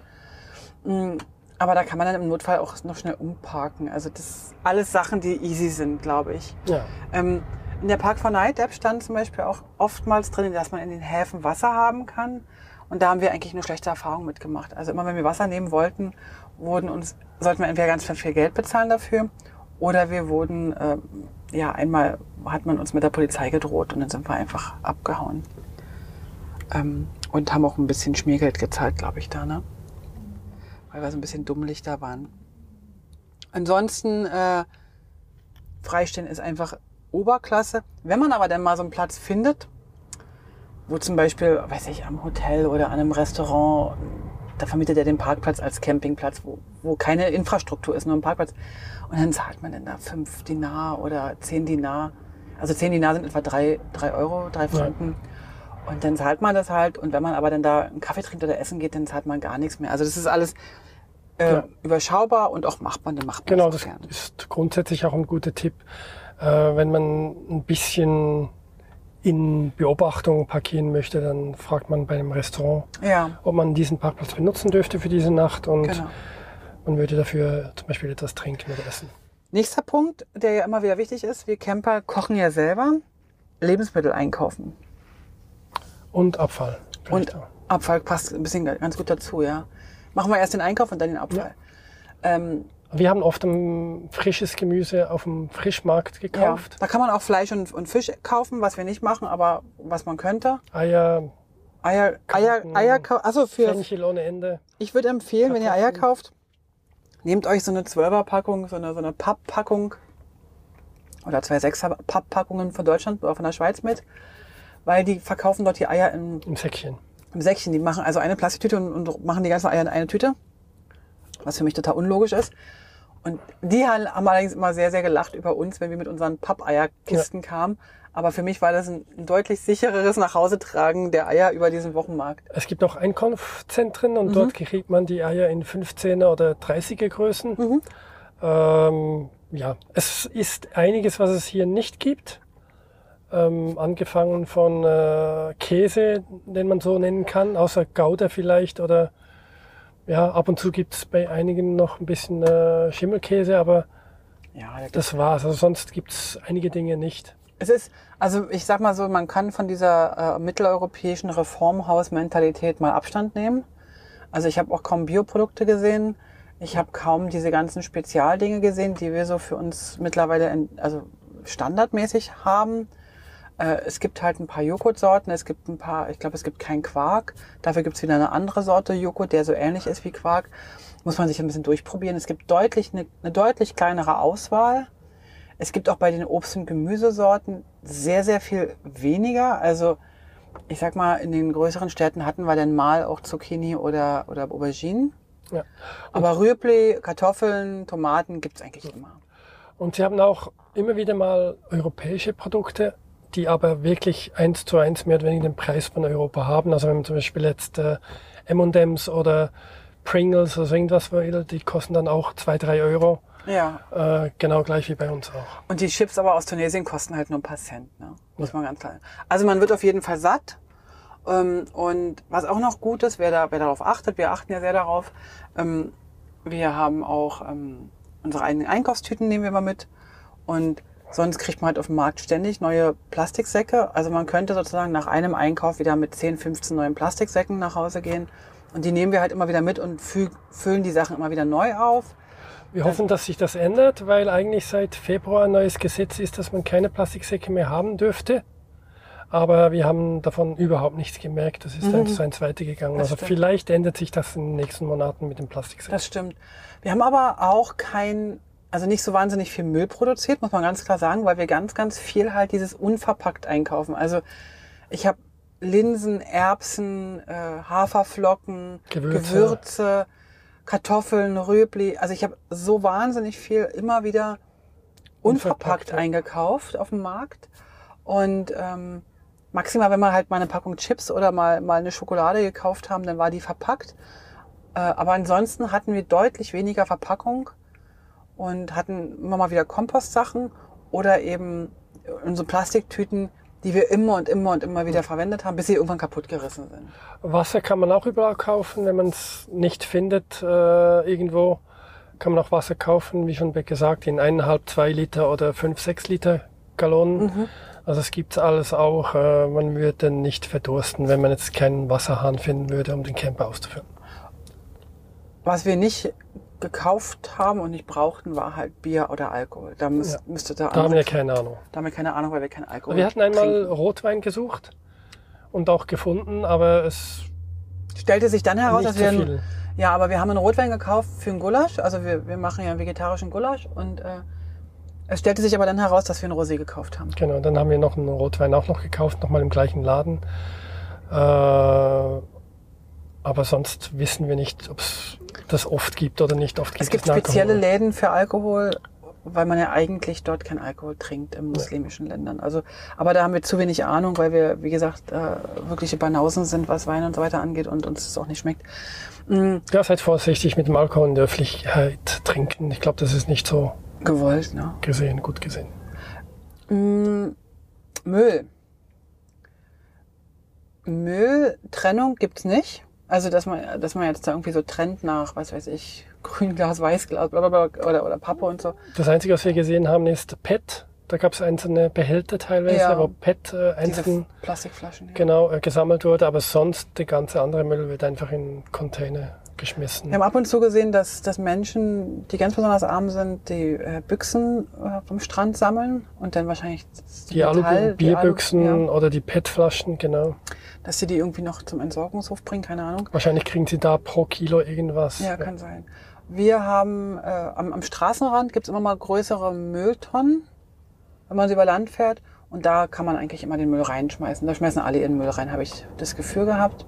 Mhm. Aber da kann man dann im Notfall auch noch schnell umparken. Also das alles Sachen, die easy sind, glaube ich. Ja. Ähm, in der Park 4 Night App stand zum Beispiel auch oftmals drin, dass man in den Häfen Wasser haben kann. Und da haben wir eigentlich nur schlechte Erfahrungen mitgemacht. Also immer wenn wir Wasser nehmen wollten, wurden uns, sollten wir entweder ganz viel Geld bezahlen dafür oder wir wurden, äh, ja, einmal hat man uns mit der Polizei gedroht und dann sind wir einfach abgehauen. Ähm, und haben auch ein bisschen Schmiergeld gezahlt, glaube ich, da, ne? Weil wir so ein bisschen dummlich da waren. Ansonsten, äh, Freistehen ist einfach Oberklasse. Wenn man aber dann mal so einen Platz findet, wo zum Beispiel, weiß ich, am Hotel oder an einem Restaurant, da vermietet er den Parkplatz als Campingplatz, wo, wo keine Infrastruktur ist, nur ein Parkplatz. Und dann zahlt man dann da fünf Dinar oder zehn Dinar. Also zehn Dinar sind etwa drei, drei Euro, drei Franken. Ja. Und dann zahlt man das halt. Und wenn man aber dann da einen Kaffee trinkt oder essen geht, dann zahlt man gar nichts mehr. Also das ist alles äh, ja. überschaubar und auch machbar. Dann macht man genau, das, das ist grundsätzlich auch ein guter Tipp. Äh, wenn man ein bisschen in Beobachtung parkieren möchte, dann fragt man bei einem Restaurant, ja. ob man diesen Parkplatz benutzen dürfte für diese Nacht und Genau. man würde dafür zum Beispiel etwas trinken oder essen. Nächster Punkt, der ja immer wieder wichtig ist, wir Camper kochen ja selber, Lebensmittel einkaufen. Und Abfall. Und auch. Abfall passt ein bisschen ganz gut dazu, ja. Machen wir erst den Einkauf und dann den Abfall. Ähm, Wir haben oft frisches Gemüse auf dem Frischmarkt ja, gekauft. da kann man auch Fleisch und, und Fisch kaufen, was wir nicht machen, aber was man könnte. Eier, Eier, Eier, Eier, also für, Fenchel ohne Ende. ich würde empfehlen, wenn ihr Eier Kartoffeln. kauft, nehmt euch so eine 12er Packung, so eine, so eine Papppackung oder zwei 6er Papppackungen von Deutschland oder von der Schweiz mit, weil die verkaufen dort die Eier in, Im Säckchen. im Säckchen. Die machen also eine Plastiktüte und, und machen die ganzen Eier in eine Tüte, was für mich total unlogisch ist. Und die haben allerdings immer sehr, sehr gelacht über uns, wenn wir mit unseren Pappeierkisten kamen. Aber für mich war das ein, deutlich sichereres Nachhausetragen der Eier über diesen Wochenmarkt. Es gibt auch Einkaufszentren Mhm. und dort kriegt man die Eier in 15er oder 30er Größen. Mhm. Ähm, ja, es ist einiges, was es hier nicht gibt. Ähm, angefangen von äh, Käse, den man so nennen kann, außer Gouda vielleicht oder ja, ab und zu gibt es bei einigen noch ein bisschen äh, Schimmelkäse, aber Ja, das war's. Also sonst gibt es einige Dinge nicht. Es ist, also ich sag mal so, man kann von dieser äh, mitteleuropäischen Reformhaus-Mentalität mal Abstand nehmen. Also ich habe auch kaum Bioprodukte gesehen. Ich habe kaum diese ganzen Spezialdinge gesehen, die wir so für uns mittlerweile in, also standardmäßig haben. Äh, es gibt halt ein paar Joghurtsorten, es gibt ein paar, ich glaube, es gibt keinen Quark. Dafür gibt es wieder eine andere Sorte Joghurt, der so ähnlich ist wie Quark. Muss man sich ein bisschen durchprobieren. Es gibt deutlich eine, eine deutlich kleinere Auswahl. Es gibt auch bei den Obst- und Gemüsesorten sehr, sehr viel weniger. Also ich sag mal, in den größeren Städten hatten wir dann mal auch Zucchini oder, oder Auberginen. Ja. Aber Rüebli, Kartoffeln, Tomaten gibt's eigentlich immer. Und sie haben auch immer wieder mal europäische Produkte, die aber wirklich eins zu eins mehr oder weniger den Preis von Europa haben. Also wenn man zum Beispiel jetzt äh, M&M's oder Pringles oder so irgendwas will, die kosten dann auch zwei, drei Euro. Ja. Äh, genau gleich wie bei uns auch. Und die Chips aber aus Tunesien kosten halt nur ein paar Cent, ne? Muss man ganz klar. Also man wird auf jeden Fall satt. Ähm, und was auch noch gut ist, wer, da, wer darauf achtet, wir achten ja sehr darauf, ähm, wir haben auch ähm, unsere eigenen Einkaufstüten nehmen wir mal mit. Und sonst kriegt man halt auf dem Markt ständig neue Plastiksäcke. Also man könnte sozusagen nach einem Einkauf wieder mit 10, 15 neuen Plastiksäcken nach Hause gehen. Und die nehmen wir halt immer wieder mit und fü füllen die Sachen immer wieder neu auf. Wir hoffen, dass sich das ändert, weil eigentlich seit Februar ein neues Gesetz ist, dass man keine Plastiksäcke mehr haben dürfte. Aber wir haben davon überhaupt nichts gemerkt. Das ist Mhm. eins zu eins weitergegangen. Das Also stimmt. vielleicht ändert sich das in den nächsten Monaten mit dem Plastiksäcken. Das stimmt. Wir haben aber auch kein, also nicht so wahnsinnig viel Müll produziert, muss man ganz klar sagen, weil wir ganz, ganz viel halt dieses unverpackt einkaufen. Also ich habe Linsen, Erbsen, äh, Haferflocken, Gewürze. Gewürze, Kartoffeln, Röbli. Also ich habe so wahnsinnig viel immer wieder unverpackt Unverpackt, eingekauft auf dem Markt. Und ähm, maximal, wenn wir halt mal eine Packung Chips oder mal, mal eine Schokolade gekauft haben, dann war die verpackt. Äh, aber ansonsten hatten wir deutlich weniger Verpackung und hatten immer mal wieder Kompostsachen oder eben unsere Plastiktüten, die wir immer und immer und immer wieder verwendet haben, bis sie irgendwann kaputt gerissen sind. Wasser kann man auch überall kaufen, wenn man es nicht findet äh, irgendwo. Kann man auch Wasser kaufen, wie schon gesagt, in eineinhalb, zwei Liter oder fünf, sechs Liter Gallonen. Mhm. Also es gibt's alles auch. Äh, man würde nicht verdursten, wenn man jetzt keinen Wasserhahn finden würde, um den Camper auszuführen. Was wir nicht gekauft haben und nicht brauchten, war halt Bier oder Alkohol. Da müß, Ja. müsste da, Da haben wir keine Ahnung. da haben wir keine Ahnung, weil wir keinen Alkohol Wir hatten einmal trinken. Rotwein gesucht und auch gefunden, aber es Stellte sich dann heraus, dass wir einen. Ja, aber wir haben einen Rotwein gekauft für einen Gulasch. Also wir, wir machen ja einen vegetarischen Gulasch und äh, es stellte sich aber dann heraus, dass wir einen Rosé gekauft haben. Genau, dann haben wir noch einen Rotwein auch noch gekauft, nochmal im gleichen Laden. Äh, aber sonst wissen wir nicht, ob es das oft gibt oder nicht oft gibt. Es gibt diesen spezielle Alkohol. Läden für Alkohol, weil man ja eigentlich dort keinen Alkohol trinkt in muslimischen Ländern. Also, aber da haben wir zu wenig Ahnung, weil wir, wie gesagt, äh, wirkliche Banausen sind, was Wein und so weiter angeht und uns das auch nicht schmeckt. Mm, Ja, seid vorsichtig mit dem Alkohol in der Öffentlichkeit trinken. Ich glaube, das ist nicht so gewollt, ne? gesehen, gut gesehen. Mm, Müll. Mülltrennung gibt's nicht. Also, dass man, dass man jetzt da irgendwie so trennt nach, was weiß ich, Grünglas, Weißglas, bla, bla, bla, oder, oder Pappe und so. Das Einzige, was wir gesehen haben, ist PET. Da gab es einzelne Behälter teilweise, Ja. wo PET äh, einzeln Plastikflaschen. Ja. genau äh, gesammelt wurde, aber sonst der ganze andere Müll wird einfach in Container geschmissen. Wir haben ab und zu gesehen, dass, dass Menschen, die ganz besonders arm sind, die äh, Büchsen äh, vom Strand sammeln und dann wahrscheinlich die Metall, die Bierbüchsen Alu, ja, oder die PET-Flaschen, genau. dass sie die irgendwie noch zum Entsorgungshof bringen, keine Ahnung. Wahrscheinlich kriegen sie da pro Kilo irgendwas. Ja, kann sein. Wir haben äh, am, am Straßenrand gibt's immer mal größere Mülltonnen, wenn man so über Land fährt. Und da kann man eigentlich immer den Müll reinschmeißen. Da schmeißen alle ihren Müll rein, habe ich das Gefühl gehabt.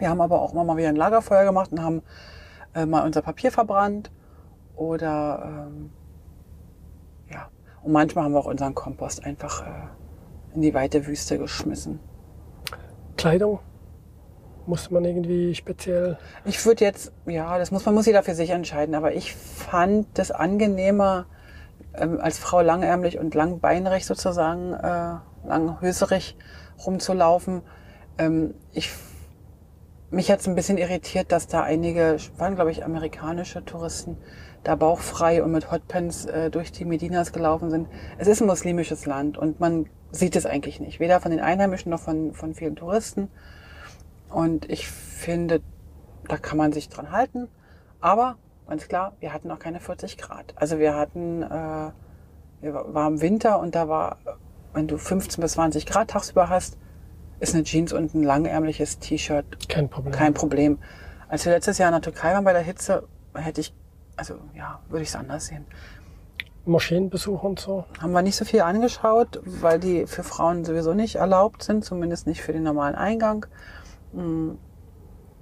Wir haben aber auch immer mal wieder ein Lagerfeuer gemacht und haben äh, mal unser Papier verbrannt. Oder ähm, ja. Und manchmal haben wir auch unseren Kompost einfach äh, in die weite Wüste geschmissen. Kleidung musste man irgendwie speziell. Ich würde jetzt, ja, das muss man muss jeder für sich entscheiden, aber ich fand das angenehmer, ähm, als Frau langärmlich und langbeinerig sozusagen, äh, langhöserig rumzulaufen. Ähm, ich, mich hat es ein bisschen irritiert, dass da einige, waren glaube ich amerikanische Touristen, da bauchfrei und mit Hotpants äh, durch die Medinas gelaufen sind. Es ist ein muslimisches Land und man sieht es eigentlich nicht, weder von den Einheimischen noch von, von vielen Touristen. Und ich finde, da kann man sich dran halten. Aber ganz klar, wir hatten auch keine 40 Grad. Also wir hatten, äh, wir war im Winter und da war, wenn du 15 bis 20 Grad tagsüber hast, ist eine Jeans und ein langärmliches T-Shirt Kein Problem. kein Problem. Als wir letztes Jahr in der Türkei waren bei der Hitze, hätte ich, also ja, würde ich es anders sehen. Moscheenbesuch und so. Haben wir nicht so viel angeschaut, weil die für Frauen sowieso nicht erlaubt sind, zumindest nicht für den normalen Eingang. Mm,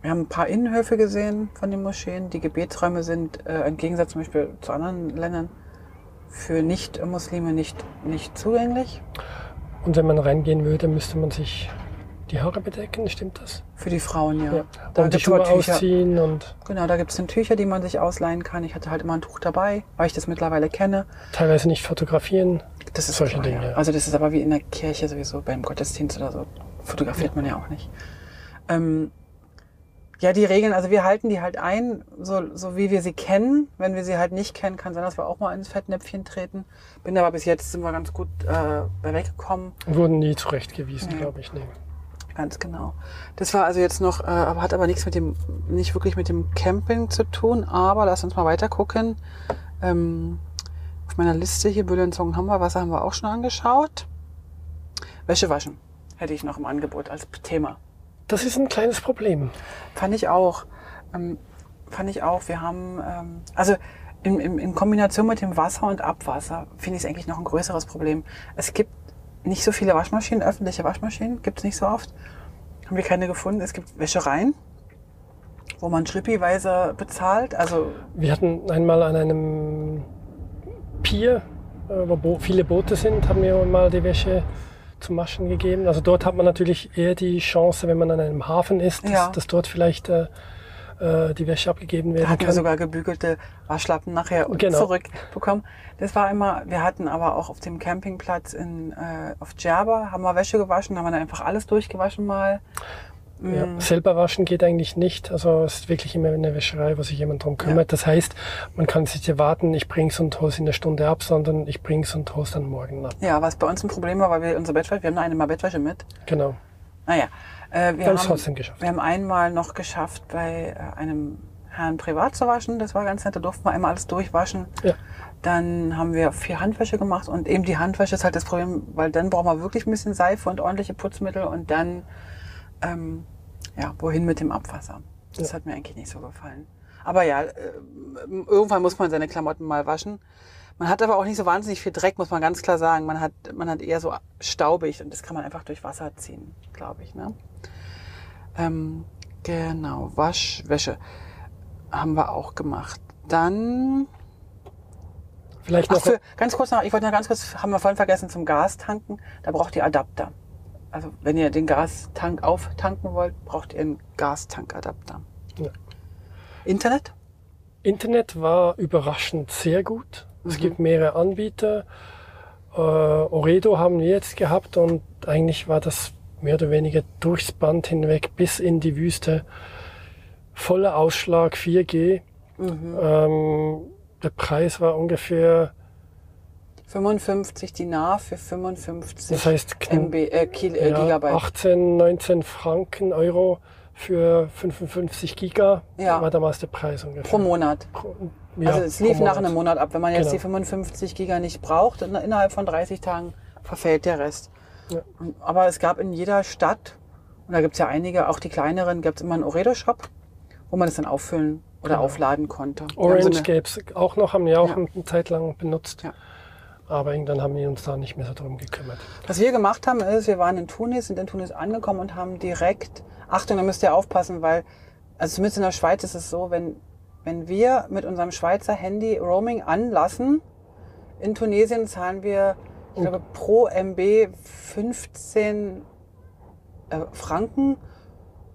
Wir haben ein paar Innenhöfe gesehen von den Moscheen. Die Gebetsräume sind äh, im Gegensatz zum Beispiel zu anderen Ländern für Nicht-Muslime nicht, nicht zugänglich. Und wenn man reingehen würde, müsste man sich die Haare bedecken, stimmt das? Für die Frauen, ja. Ja. Da und die Schuhe ausziehen und Genau, da gibt es dann Tücher, die man sich ausleihen kann. Ich hatte halt immer ein Tuch dabei, weil ich das mittlerweile kenne. teilweise nicht fotografieren. Das ist Solche klar, Dinge, ja. ja. Also das ist aber wie in der Kirche sowieso, beim Gottesdienst oder so. Fotografiert man ja auch nicht. Ähm, ja, die Regeln, also wir halten die halt ein, so, so wie wir sie kennen. Wenn wir sie halt nicht kennen, kann sein, dass wir auch mal ins Fettnäpfchen treten. Bin aber bis jetzt sind wir ganz gut äh, bei weggekommen. Wurden nie zurechtgewiesen, Nee. glaube ich. Nee. Ganz genau. Das war also jetzt noch, äh, aber hat aber nichts mit dem, nicht wirklich mit dem Camping zu tun, aber lass uns mal weiter gucken. Ähm, auf meiner Liste hier Büllenzungen haben wir, Wasser haben wir auch schon angeschaut. Wäsche waschen hätte ich noch im Angebot als Thema. Das ist ein kleines Problem. Fand ich auch. Ähm, fand ich auch. Wir haben, ähm, also in, in, in Kombination mit dem Wasser und Abwasser finde ich es eigentlich noch ein größeres Problem. Es gibt nicht so viele Waschmaschinen, öffentliche Waschmaschinen, gibt es nicht so oft. Haben wir keine gefunden. Es gibt Wäschereien, wo man schlippiweise bezahlt. Also Wir hatten einmal an einem Pier, äh, wo viele Boote sind, haben wir mal die Wäsche zum Waschen gegeben. Also dort hat man natürlich eher die Chance, wenn man an einem Hafen ist, dass, Ja. dass dort vielleicht äh, äh, die Wäsche abgegeben Da werden hatten wir kann. sogar gebügelte Waschlappen nachher Genau. zurückbekommen. Das war immer, wir hatten aber auch auf dem Campingplatz in, äh, auf Djerba, haben wir Wäsche gewaschen, haben wir dann einfach alles durchgewaschen mal. Ja, Mm. selber waschen geht eigentlich nicht. Also es ist wirklich immer eine Wäscherei, wo sich jemand drum kümmert. Das heißt, man kann sich nicht warten, ich bring's und hol's in der Stunde ab, sondern ich bring's und hol's dann morgen ab. Ja, was bei uns ein Problem war, weil wir unsere Bettwäsche, wir haben noch eine Mal Bettwäsche mit. Genau. Naja, äh, wir, haben, trotzdem geschafft. wir haben einmal noch geschafft, bei äh, einem Herrn privat zu waschen. Das war ganz nett, da durften wir einmal alles durchwaschen. Ja. Dann haben wir viel Handwäsche gemacht und eben die Handwäsche ist halt das Problem, weil dann brauchen wir wirklich ein bisschen Seife und ordentliche Putzmittel und dann, ähm, ja, wohin mit dem Abwasser? Das Ja. hat mir eigentlich nicht so gefallen. Aber ja, äh, irgendwann muss man seine Klamotten mal waschen. Man hat aber auch nicht so wahnsinnig viel Dreck, muss man ganz klar sagen. Man hat, man hat eher so staubig und das kann man einfach durch Wasser ziehen, glaube ich. Ne? Ähm, genau, Waschwäsche haben wir auch gemacht. Dann Vielleicht Ach, noch. für, ganz kurz noch, ich wollte noch ganz kurz, haben wir vorhin vergessen, zum Gastanken, da braucht ihr Adapter. Also wenn ihr den Gastank auftanken wollt, braucht ihr einen Gastankadapter. Ja. Internet? Internet war überraschend sehr gut. Es Mhm. gibt mehrere Anbieter. Äh, Oredo haben wir jetzt gehabt und eigentlich war das mehr oder weniger durchs Band hinweg bis in die Wüste. Voller Ausschlag 4G. Mhm. Ähm, der Preis war ungefähr, 55 Dinar für 55 das heißt MB, äh, Kil, äh, ja, Gigabyte. 18, 19 Franken, Euro für 55 Giga Ja. war damals der Preis ungefähr. pro Monat. Pro- ja, also es lief nach einem Monat ab. Wenn man jetzt Genau. die 55 Giga nicht braucht, in- innerhalb von 30 Tagen verfällt der Rest. Ja. Aber es gab in jeder Stadt, und da gibt's ja einige, auch die kleineren, gab's immer einen Oredo-Shop, wo man es dann auffüllen oder Genau. aufladen konnte. Orange so gäb's auch noch, haben wir auch eine Zeit lang benutzt. Aber irgendwann haben wir uns da nicht mehr so drum gekümmert. Was wir gemacht haben, ist, wir waren in Tunis, sind in Tunis angekommen und haben direkt, Achtung, da müsst ihr aufpassen, weil, also zumindest in der Schweiz ist es so, wenn, wenn wir mit unserem Schweizer Handy Roaming anlassen, in Tunesien zahlen wir, ich glaube, pro MB 15 äh, Franken,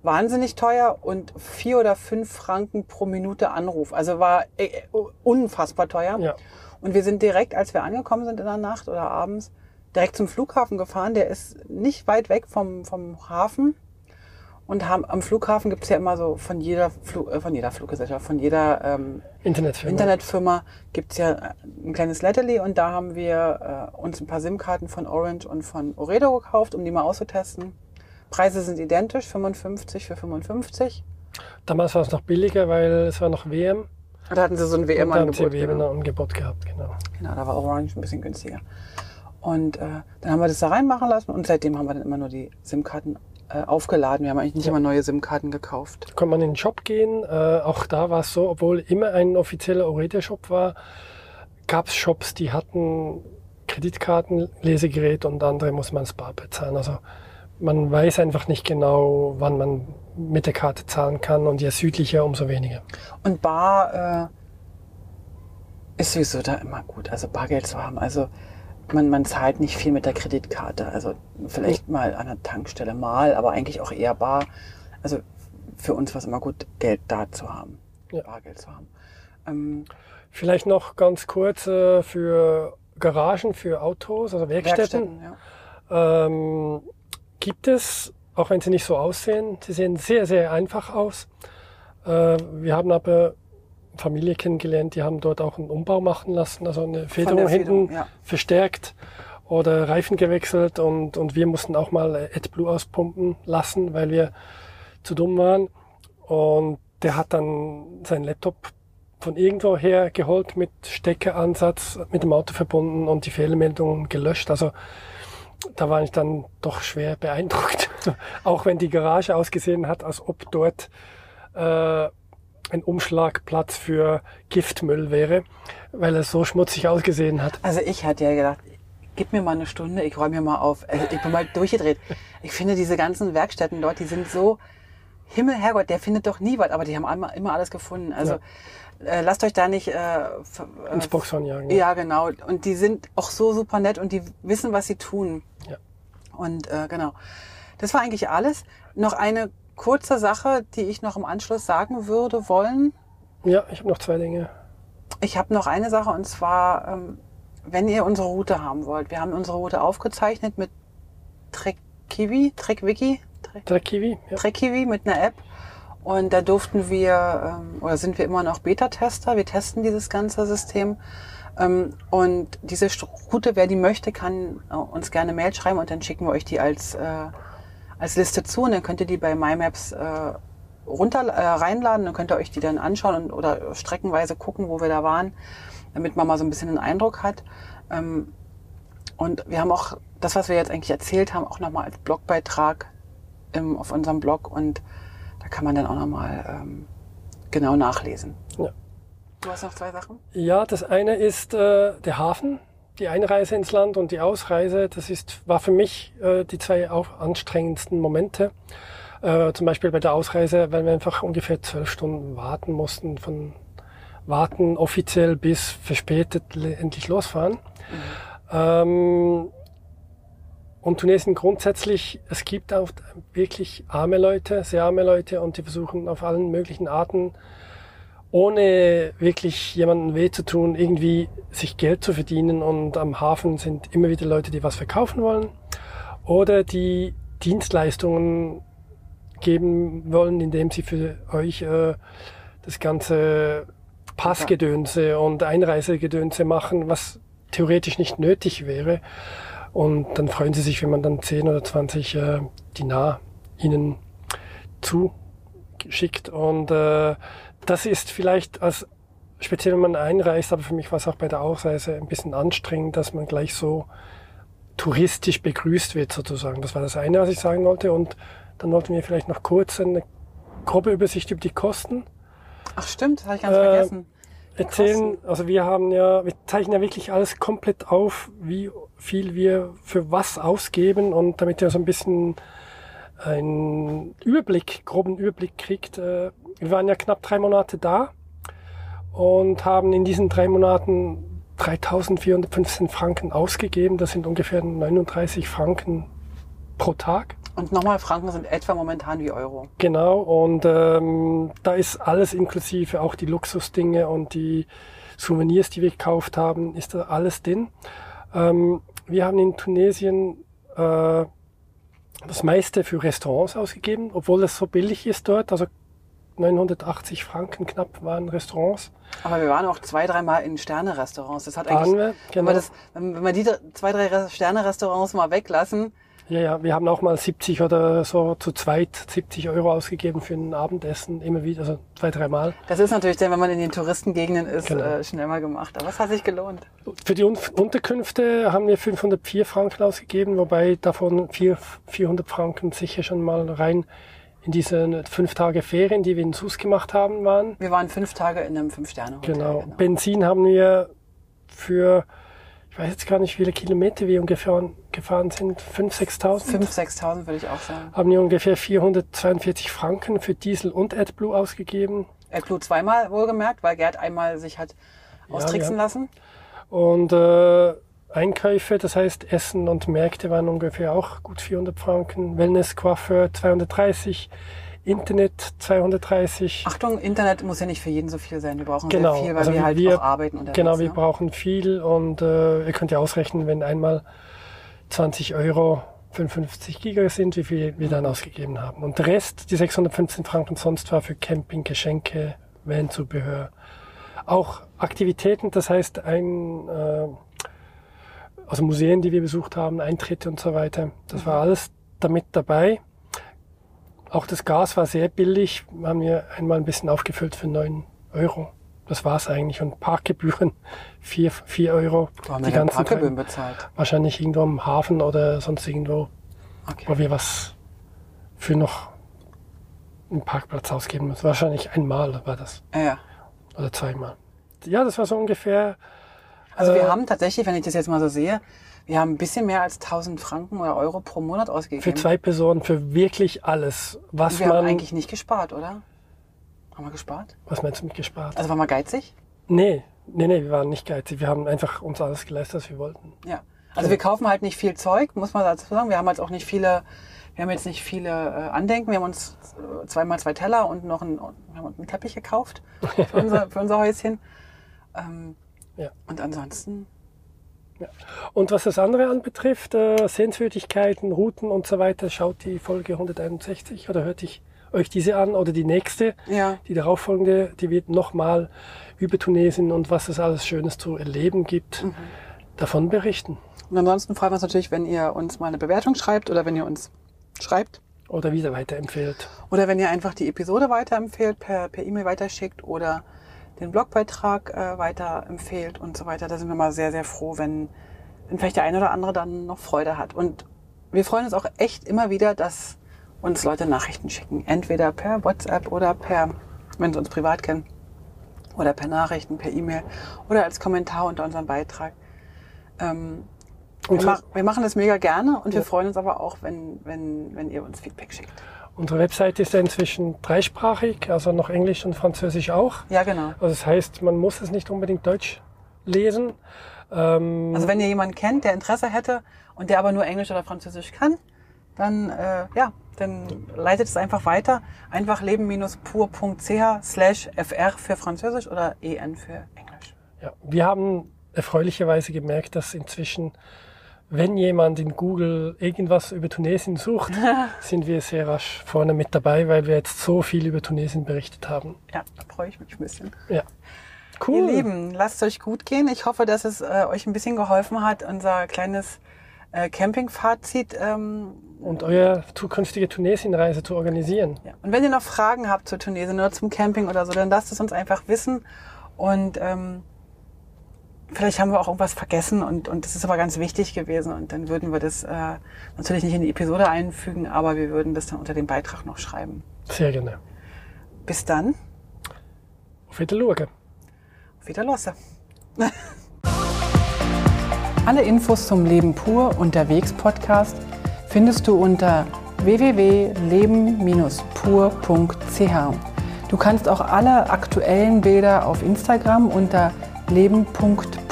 wahnsinnig teuer und vier oder fünf Franken pro Minute Anruf. Also war äh, äh, unfassbar teuer. Ja. Und wir sind direkt, als wir angekommen sind in der Nacht oder abends, direkt zum Flughafen gefahren. Der ist nicht weit weg vom, vom Hafen. Und haben, am Flughafen gibt's ja immer so von jeder, Flu, äh, von jeder Fluggesellschaft, von jeder ähm, Internetfirma. Internetfirma gibt's ja äh, ein kleines Letterli und da haben wir äh, uns ein paar SIM-Karten von Orange und von Oredo gekauft, um die mal auszutesten. Preise sind identisch, 55 für 55. Damals war es noch billiger, weil es war noch WM. Da hatten sie so ein WM-Angebot. WM Genau. Angebot gehabt, genau. genau, da war Orange ein bisschen günstiger. Und äh, dann haben wir das da reinmachen lassen und seitdem haben wir dann immer nur die SIM-Karten äh, aufgeladen. Wir haben eigentlich nicht immer neue SIM-Karten gekauft. Da konnte man in den Shop gehen. Äh, auch da war es so, obwohl immer ein offizieller Oredo-Shop war, gab es Shops, die hatten Kreditkarten, Lesegerät und andere muss man bar bezahlen. Also man weiß einfach nicht genau, wann man mit der Karte zahlen kann und je südlicher, umso weniger. Und Bar äh, ist sowieso da immer gut, also Bargeld zu haben. Also man, man zahlt nicht viel mit der Kreditkarte. Also vielleicht mal an der Tankstelle mal, aber eigentlich auch eher bar. Also für uns war es immer gut, Geld da zu haben, Ja. Bargeld zu haben. Ähm, Vielleicht noch ganz kurz äh, für Garagen, für Autos, also Werkstätten. ja. Ähm, gibt es, auch wenn sie nicht so aussehen, sie sehen sehr, sehr einfach aus. Äh, wir haben aber Familie kennengelernt, die haben dort auch einen Umbau machen lassen, also eine Federung der Federung, hinten ja. verstärkt. oder Reifen gewechselt und, und wir mussten auch mal AdBlue auspumpen lassen, weil wir zu dumm waren. Und der hat dann seinen Laptop von irgendwo her geholt mit Steckeransatz, mit dem Auto verbunden und die Fehlermeldungen gelöscht. Also da war ich dann doch schwer beeindruckt. (laughs) auch wenn die Garage ausgesehen hat, als ob dort äh, ein Umschlagplatz für Giftmüll wäre, weil es so schmutzig ausgesehen hat. Also ich hatte ja gedacht, gib mir mal eine Stunde, ich räume mir mal auf. Also ich bin mal durchgedreht. Ich finde diese ganzen Werkstätten dort, die sind so, Himmel, Herrgott, der findet doch nie was, aber die haben immer, alles gefunden. Also ja. äh, lasst euch da nicht äh, ins Boxhorn jagen. Ja. ja, genau. Und die sind auch so super nett und die wissen, was sie tun. Ja. Und äh, genau. Das war eigentlich alles. Noch eine kurze Sache, die ich noch im Anschluss sagen würde wollen. Ja, ich habe noch zwei Dinge. Ich habe noch eine Sache und zwar, ähm, wenn ihr unsere Route haben wollt. Wir haben unsere Route aufgezeichnet mit TrekKiwi, TrekWiki, TrekKiwi, ja. TrekKiwi mit einer App. Und da durften wir, ähm, oder sind wir immer noch Beta-Tester. Wir testen dieses ganze System. Ähm, und diese Route, wer die möchte, kann äh, uns gerne Mail schreiben und dann schicken wir euch die als, äh, als Liste zu. Und dann könnt ihr die bei MyMaps äh, runter äh, reinladen. Dann könnt ihr euch die dann anschauen und, oder streckenweise gucken, wo wir da waren, damit man mal so ein bisschen einen Eindruck hat. Ähm, und wir haben auch das, was wir jetzt eigentlich erzählt haben, auch nochmal als Blogbeitrag im, auf unserem Blog und da kann man dann auch nochmal ähm, genau nachlesen. Ja. Du hast noch zwei Sachen? Ja, das eine ist äh, der Hafen, die Einreise ins Land und die Ausreise. Das ist, war für mich äh, die zwei auch anstrengendsten Momente. Äh, zum Beispiel bei der Ausreise, weil wir einfach ungefähr zwölf Stunden warten mussten, von warten offiziell bis verspätet endlich losfahren. Mhm. Ähm, und Tunesien grundsätzlich, es gibt auch wirklich arme Leute, sehr arme Leute und die versuchen auf allen möglichen Arten, ohne wirklich jemanden weh zu tun, irgendwie sich Geld zu verdienen. Und am Hafen sind immer wieder Leute, die was verkaufen wollen oder die Dienstleistungen geben wollen, indem sie für euch äh, das ganze Passgedönse und Einreisegedönse machen, was theoretisch nicht nötig wäre. Und dann freuen sie sich, wenn man dann 10 oder 20 äh, Dinar ihnen zuschickt. Und äh, das ist vielleicht als speziell wenn man einreist, aber für mich war es auch bei der Ausreise ein bisschen anstrengend, dass man gleich so touristisch begrüßt wird sozusagen. Das war das eine, was ich sagen wollte. Und dann wollten wir vielleicht noch kurz eine grobe Übersicht über die Kosten. Ach stimmt, habe ich ganz äh, vergessen. Erzählen, also wir haben ja, wir zeichnen ja wirklich alles komplett auf, wie viel wir für was ausgeben und damit ihr so ein bisschen einen Überblick, groben Überblick kriegt. Äh, wir waren ja knapp drei Monate da und haben in diesen drei Monaten 3415 Franken ausgegeben. Das sind ungefähr 39 Franken pro Tag. Und nochmal, Franken sind etwa momentan wie Euro. Genau, und ähm, da ist alles inklusive, auch die Luxusdinge und die Souvenirs, die wir gekauft haben, ist da alles drin. Ähm, wir haben in Tunesien äh, das meiste für Restaurants ausgegeben, obwohl es so billig ist dort. Also 980 Franken knapp waren Restaurants. Aber wir waren auch zwei, dreimal in Sterne-Restaurants. Das hat eigentlich, wir, genau. wenn, wir das, wenn wir die zwei, drei Sterne-Restaurants mal weglassen, ja, ja, wir haben auch mal 70 oder so zu zweit 70 Euro ausgegeben für ein Abendessen, immer wieder, also zwei, dreimal. Das ist natürlich dann, wenn man in den Touristengegenden ist, genau. äh, schnell mal gemacht. Aber es hat sich gelohnt. Für die Un Unterkünfte haben wir 504 Franken ausgegeben, wobei davon 4, 400 Franken sicher schon mal rein in diese fünf Tage Ferien, die wir in Sus gemacht haben, waren. Wir waren fünf Tage in einem Fünf-Sterne-Hotel. Genau. genau. Benzin haben wir für ich weiß jetzt gar nicht, wie viele Kilometer wir ungefähr gefahren sind. 5.000, 6.000? 5.000, 6.000 würde ich auch sagen. Haben wir ungefähr 442 Franken für Diesel und AdBlue ausgegeben. AdBlue zweimal wohlgemerkt, weil Gerd einmal sich hat austricksen ja, lassen. Und äh, Einkäufe, das heißt Essen und Märkte waren ungefähr auch gut 400 Franken. Wellness, Coiffeur 230. Internet 230. Achtung, Internet muss ja nicht für jeden so viel sein. Wir brauchen genau. sehr viel, weil also wir halt wir, auch arbeiten. Unterwegs, genau, wir ne? brauchen viel und äh, ihr könnt ja ausrechnen, wenn einmal 20 Euro 55 Giga sind, wie viel wir dann ausgegeben haben. Und der Rest, die 615 Franken sonst war für Camping, Geschenke, Van-Zubehör. Auch Aktivitäten, das heißt ein äh, also Museen, die wir besucht haben, Eintritte und so weiter. Das war alles damit dabei. Auch das Gas war sehr billig. Haben wir einmal ein bisschen aufgefüllt für 9 Euro. Das war's eigentlich. Und Parkgebühren (laughs) 4, 4 Euro. Wo haben die wir ganzen Parkgebühren bezahlt? Wahrscheinlich irgendwo am Hafen oder sonst irgendwo, Okay. wo wir was für noch einen Parkplatz ausgeben müssen. Wahrscheinlich einmal war das. Ja. Oder zweimal. Ja, das war so ungefähr. Also wir Äh, haben tatsächlich, wenn ich das jetzt mal so sehe, wir haben ein bisschen mehr als 1000 Franken oder Euro pro Monat ausgegeben. Für zwei Personen, für wirklich alles, was wir haben man. eigentlich nicht gespart, oder? Haben wir gespart? Was meinst du mit gespart? Also waren wir geizig? Nee, nee, nee, wir waren nicht geizig. Wir haben einfach uns alles geleistet, was wir wollten. Ja. Also wir kaufen halt nicht viel Zeug, muss man dazu sagen. Wir haben jetzt auch nicht viele, wir haben jetzt nicht viele äh, Andenken. Wir haben uns äh, zweimal zwei Teller und noch einen, wir haben uns einen Teppich gekauft für (laughs) unser, für unser Häuschen. Ähm, Ja. Und ansonsten, Und was das andere anbetrifft, äh, Sehenswürdigkeiten, Routen und so weiter, schaut die Folge 161 oder hört ich euch diese an oder die nächste, ja, die darauffolgende, die wird nochmal über Tunesien und was es alles Schönes zu erleben gibt, Mhm. davon berichten. Und ansonsten freuen wir uns natürlich, wenn ihr uns mal eine Bewertung schreibt oder wenn ihr uns schreibt. Oder wieder weiterempfehlt. Oder wenn ihr einfach die Episode weiterempfehlt, per per E-Mail weiterschickt oder den Blogbeitrag äh, weiterempfehlt und so weiter. Da sind wir mal sehr, sehr froh, wenn, wenn vielleicht der eine oder andere dann noch Freude hat. Und wir freuen uns auch echt immer wieder, dass uns Leute Nachrichten schicken. Entweder per WhatsApp oder per, wenn sie uns privat kennen, oder per Nachrichten, per E-Mail oder als Kommentar unter unserem Beitrag. Ähm, wir, ma wir machen das mega gerne und wir freuen uns aber auch, wenn, wenn, wenn ihr uns Feedback schickt. unsere Webseite ist ja inzwischen dreisprachig, also noch Englisch und Französisch auch. Ja, genau. Also das heißt, man muss es nicht unbedingt Deutsch lesen. Ähm, Also wenn ihr jemanden kennt, der Interesse hätte und der aber nur Englisch oder Französisch kann, dann äh, ja, dann leitet es einfach weiter. Einfach leben-pur.ch slash fr für Französisch oder en für Englisch. Ja, wir haben erfreulicherweise gemerkt, dass inzwischen, wenn jemand in Google irgendwas über Tunesien sucht, (laughs) sind wir sehr rasch vorne mit dabei, weil wir jetzt so viel über Tunesien berichtet haben. Ja, da freue ich mich ein bisschen. Ja. Ihr Lieben, lasst es euch gut gehen. Ich hoffe, dass es äh, euch ein bisschen geholfen hat, unser kleines äh, Campingfazit. Ähm, Und eure zukünftige Tunesienreise zu organisieren. Ja. Und wenn ihr noch Fragen habt zu Tunesien oder zum Camping oder so, dann lasst es uns einfach wissen. Und ähm, vielleicht haben wir auch irgendwas vergessen und, und das ist aber ganz wichtig gewesen. Und dann würden wir das äh, natürlich nicht in die Episode einfügen, aber wir würden das dann unter dem Beitrag noch schreiben. Sehr gerne. Bis dann, Auf Wiedersehen. auf wieder los. (laughs) Alle Infos zum Leben pur unterwegs Podcast findest du unter www.leben-pur.ch. Du kannst auch alle aktuellen Bilder auf Instagram unter leben.pur